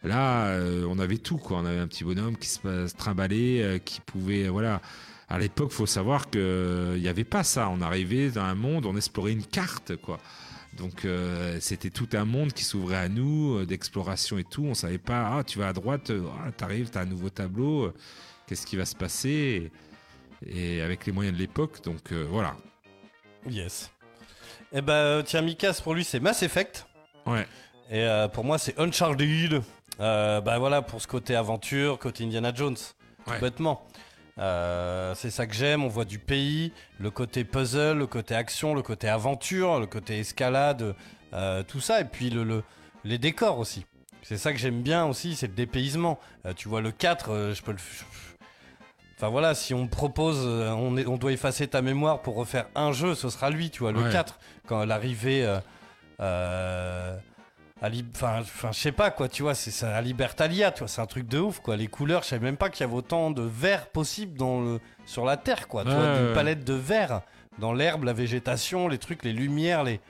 Là, euh, on avait tout, quoi. On avait un petit bonhomme qui se, se trimballait, euh, qui pouvait, euh, voilà. À l'époque, faut savoir que il n'y avait pas ça. On arrivait dans un monde, on explorait une carte, quoi. Donc euh, c'était tout un monde qui s'ouvrait à nous, euh, d'exploration et tout. On savait pas, ah tu vas à droite, euh, ah, t'arrives, t'as un nouveau tableau, euh, qu'est-ce qui va se passer? Et, et avec les moyens de l'époque, donc voilà. Yes. Et bah, tiens, Mikas, pour lui, c'est Mass Effect. Ouais. Et pour moi, c'est Uncharted. Bah voilà, pour ce côté aventure, côté Indiana Jones. Tout Ouais. bêtement. Euh, c'est ça que j'aime. On voit du pays, le côté puzzle, le côté action, le côté aventure, le côté escalade, euh, tout ça. Et puis le, le- les décors aussi. C'est ça que j'aime bien aussi, c'est le dépaysement. Euh, tu vois, le 4, euh, je peux le. Enfin voilà, si on me propose, on, est- on doit effacer ta mémoire pour refaire un jeu, ce sera lui, tu vois, le Ouais. 4. Quand l'arrivée. Enfin, je sais pas quoi, tu vois, c'est à Libertalia, tu vois, c'est un truc de ouf, quoi. Les couleurs, je savais même pas qu'il y avait autant de vert possible dans le, sur la Terre, quoi. Tu Ouais, vois, ouais, une palette de vert dans l'herbe, la végétation, les trucs, les lumières, les.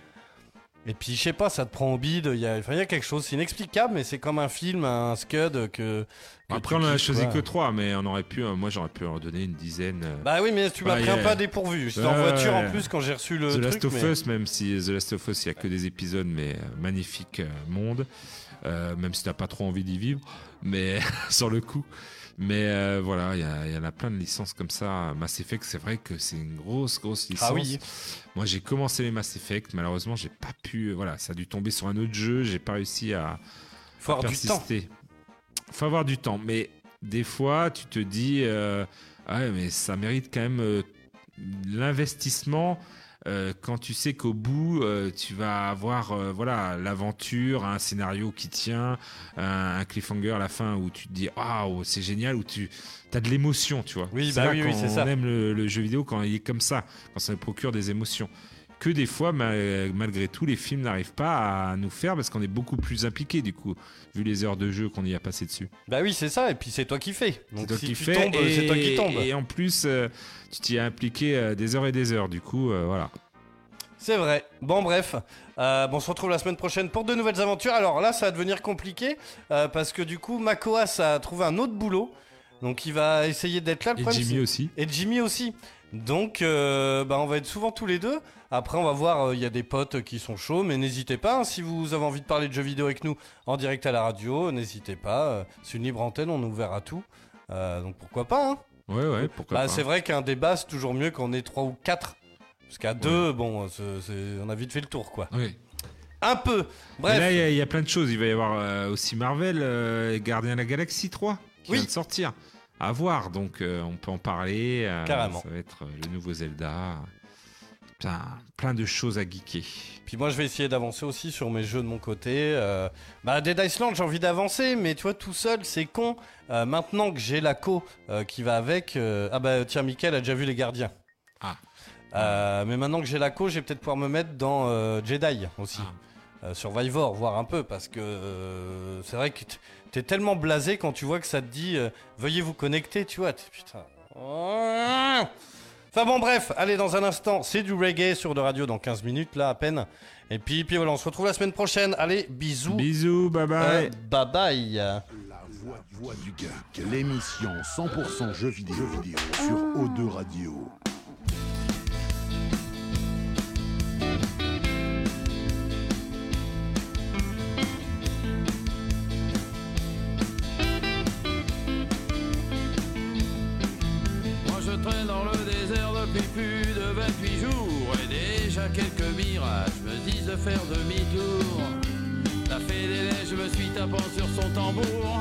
Et puis, je sais pas, ça te prend au bide, il y a, enfin, il y a quelque chose, c'est inexplicable, mais c'est comme un film, un scud que. que Après, on en a choisi que trois, mais on aurait pu, euh, moi j'aurais pu en donner une dizaine. euh. Bah oui, mais tu m'as pris un à dépourvu. J'étais en voiture en plus quand j'ai reçu le The truc. Last of mais- Us, même si The Last of Us, il n'y a que des épisodes, mais euh, magnifique monde. Euh, même si t'as pas trop envie d'y vivre, mais [laughs] sur le coup. Mais euh, voilà, il y, en a plein de licences comme ça. Mass Effect, c'est vrai que c'est une grosse, grosse licence. Ah oui. Moi, j'ai commencé les Mass Effect. Malheureusement, j'ai pas pu. Voilà, ça a dû tomber sur un autre jeu. J'ai pas réussi à, Faut à avoir du temps. persister. Faut avoir du temps. Mais des fois, tu te dis, euh, Ouais, mais ça mérite quand même euh, l'investissement. Euh, quand tu sais qu'au bout, euh, tu vas avoir euh, voilà l'aventure, un scénario qui tient, un, un cliffhanger à la fin où tu te dis waouh c'est génial, où tu as de l'émotion, tu vois. Oui, C'est bah oui, c'est ça. aime le, le jeu vidéo quand il est comme ça, quand ça procure des émotions. Que des fois, ma- malgré tout, les films n'arrivent pas à nous faire parce qu'on est beaucoup plus impliqué du coup, vu les heures de jeu qu'on y a passé dessus. Bah oui, c'est ça, et puis c'est toi qui fais. C'est Donc toi si qui tu fais, tombes, et, c'est toi qui tombes. Et en plus, euh, tu t'y as impliqué euh, des heures et des heures. Du coup, euh, voilà. C'est vrai. Bon, bref. Euh, bon, on se retrouve la semaine prochaine pour de nouvelles aventures. Alors là, ça va devenir compliqué euh, parce que du coup, Makoas a trouvé un autre boulot. Donc il va essayer d'être là. Le Et problème, Jimmy aussi. Et Jimmy aussi. Donc euh, bah, on va être souvent tous les deux. Après, on va voir, euh, il y a des potes qui sont chauds, mais n'hésitez pas. hein, si vous avez envie de parler de jeux vidéo avec nous en direct à la radio, n'hésitez pas. euh, c'est une libre antenne, on est ouvert à tout. Donc pourquoi pas hein Ouais, ouais, pourquoi Bah, pas. C'est vrai qu'un débat, c'est toujours mieux qu'on ait trois ou quatre. Parce qu'à deux, bon, c'est- c'est- on a vite fait le tour, quoi. Oui. Un peu. Et Bref. là, il y a- il y, a plein de choses. Il va y avoir aussi Marvel, Gardien de la Galaxie 3, qui Oui. vient de sortir. À voir, donc euh, on peut en parler. euh, Carrément. Ça va être euh, le nouveau Zelda. Plein, plein de choses à geeker. Puis moi, je vais essayer d'avancer aussi sur mes jeux de mon côté. Euh, bah, Dead Island, j'ai envie d'avancer, mais tu vois, tout seul, c'est con. Euh, maintenant que j'ai la co euh, qui va avec. Ah bah, tiens, Mickaël a déjà vu Les Gardiens. Ah. Mais maintenant que j'ai la co, je vais peut-être pouvoir me mettre dans Jedi aussi. Euh, Survivor, voir un peu, parce que c'est vrai que t'es tellement blasé quand tu vois que ça te dit euh, veuillez vous connecter, tu vois. t'es- Putain. Enfin bon, bref, allez, dans un instant, c'est du reggae sur de radio dans 15 minutes, là, à peine. Et puis, puis voilà, on se retrouve la semaine prochaine. Allez, bisous. Bisous, bye bye. Euh, bye bye. La voix, voix du geek, l'émission 100% jeux vidéo, jeux vidéo sur O2 Radio. Déjà quelques mirages. Me disent de faire demi-tour. La fée des neiges me suit tapant sur son tambour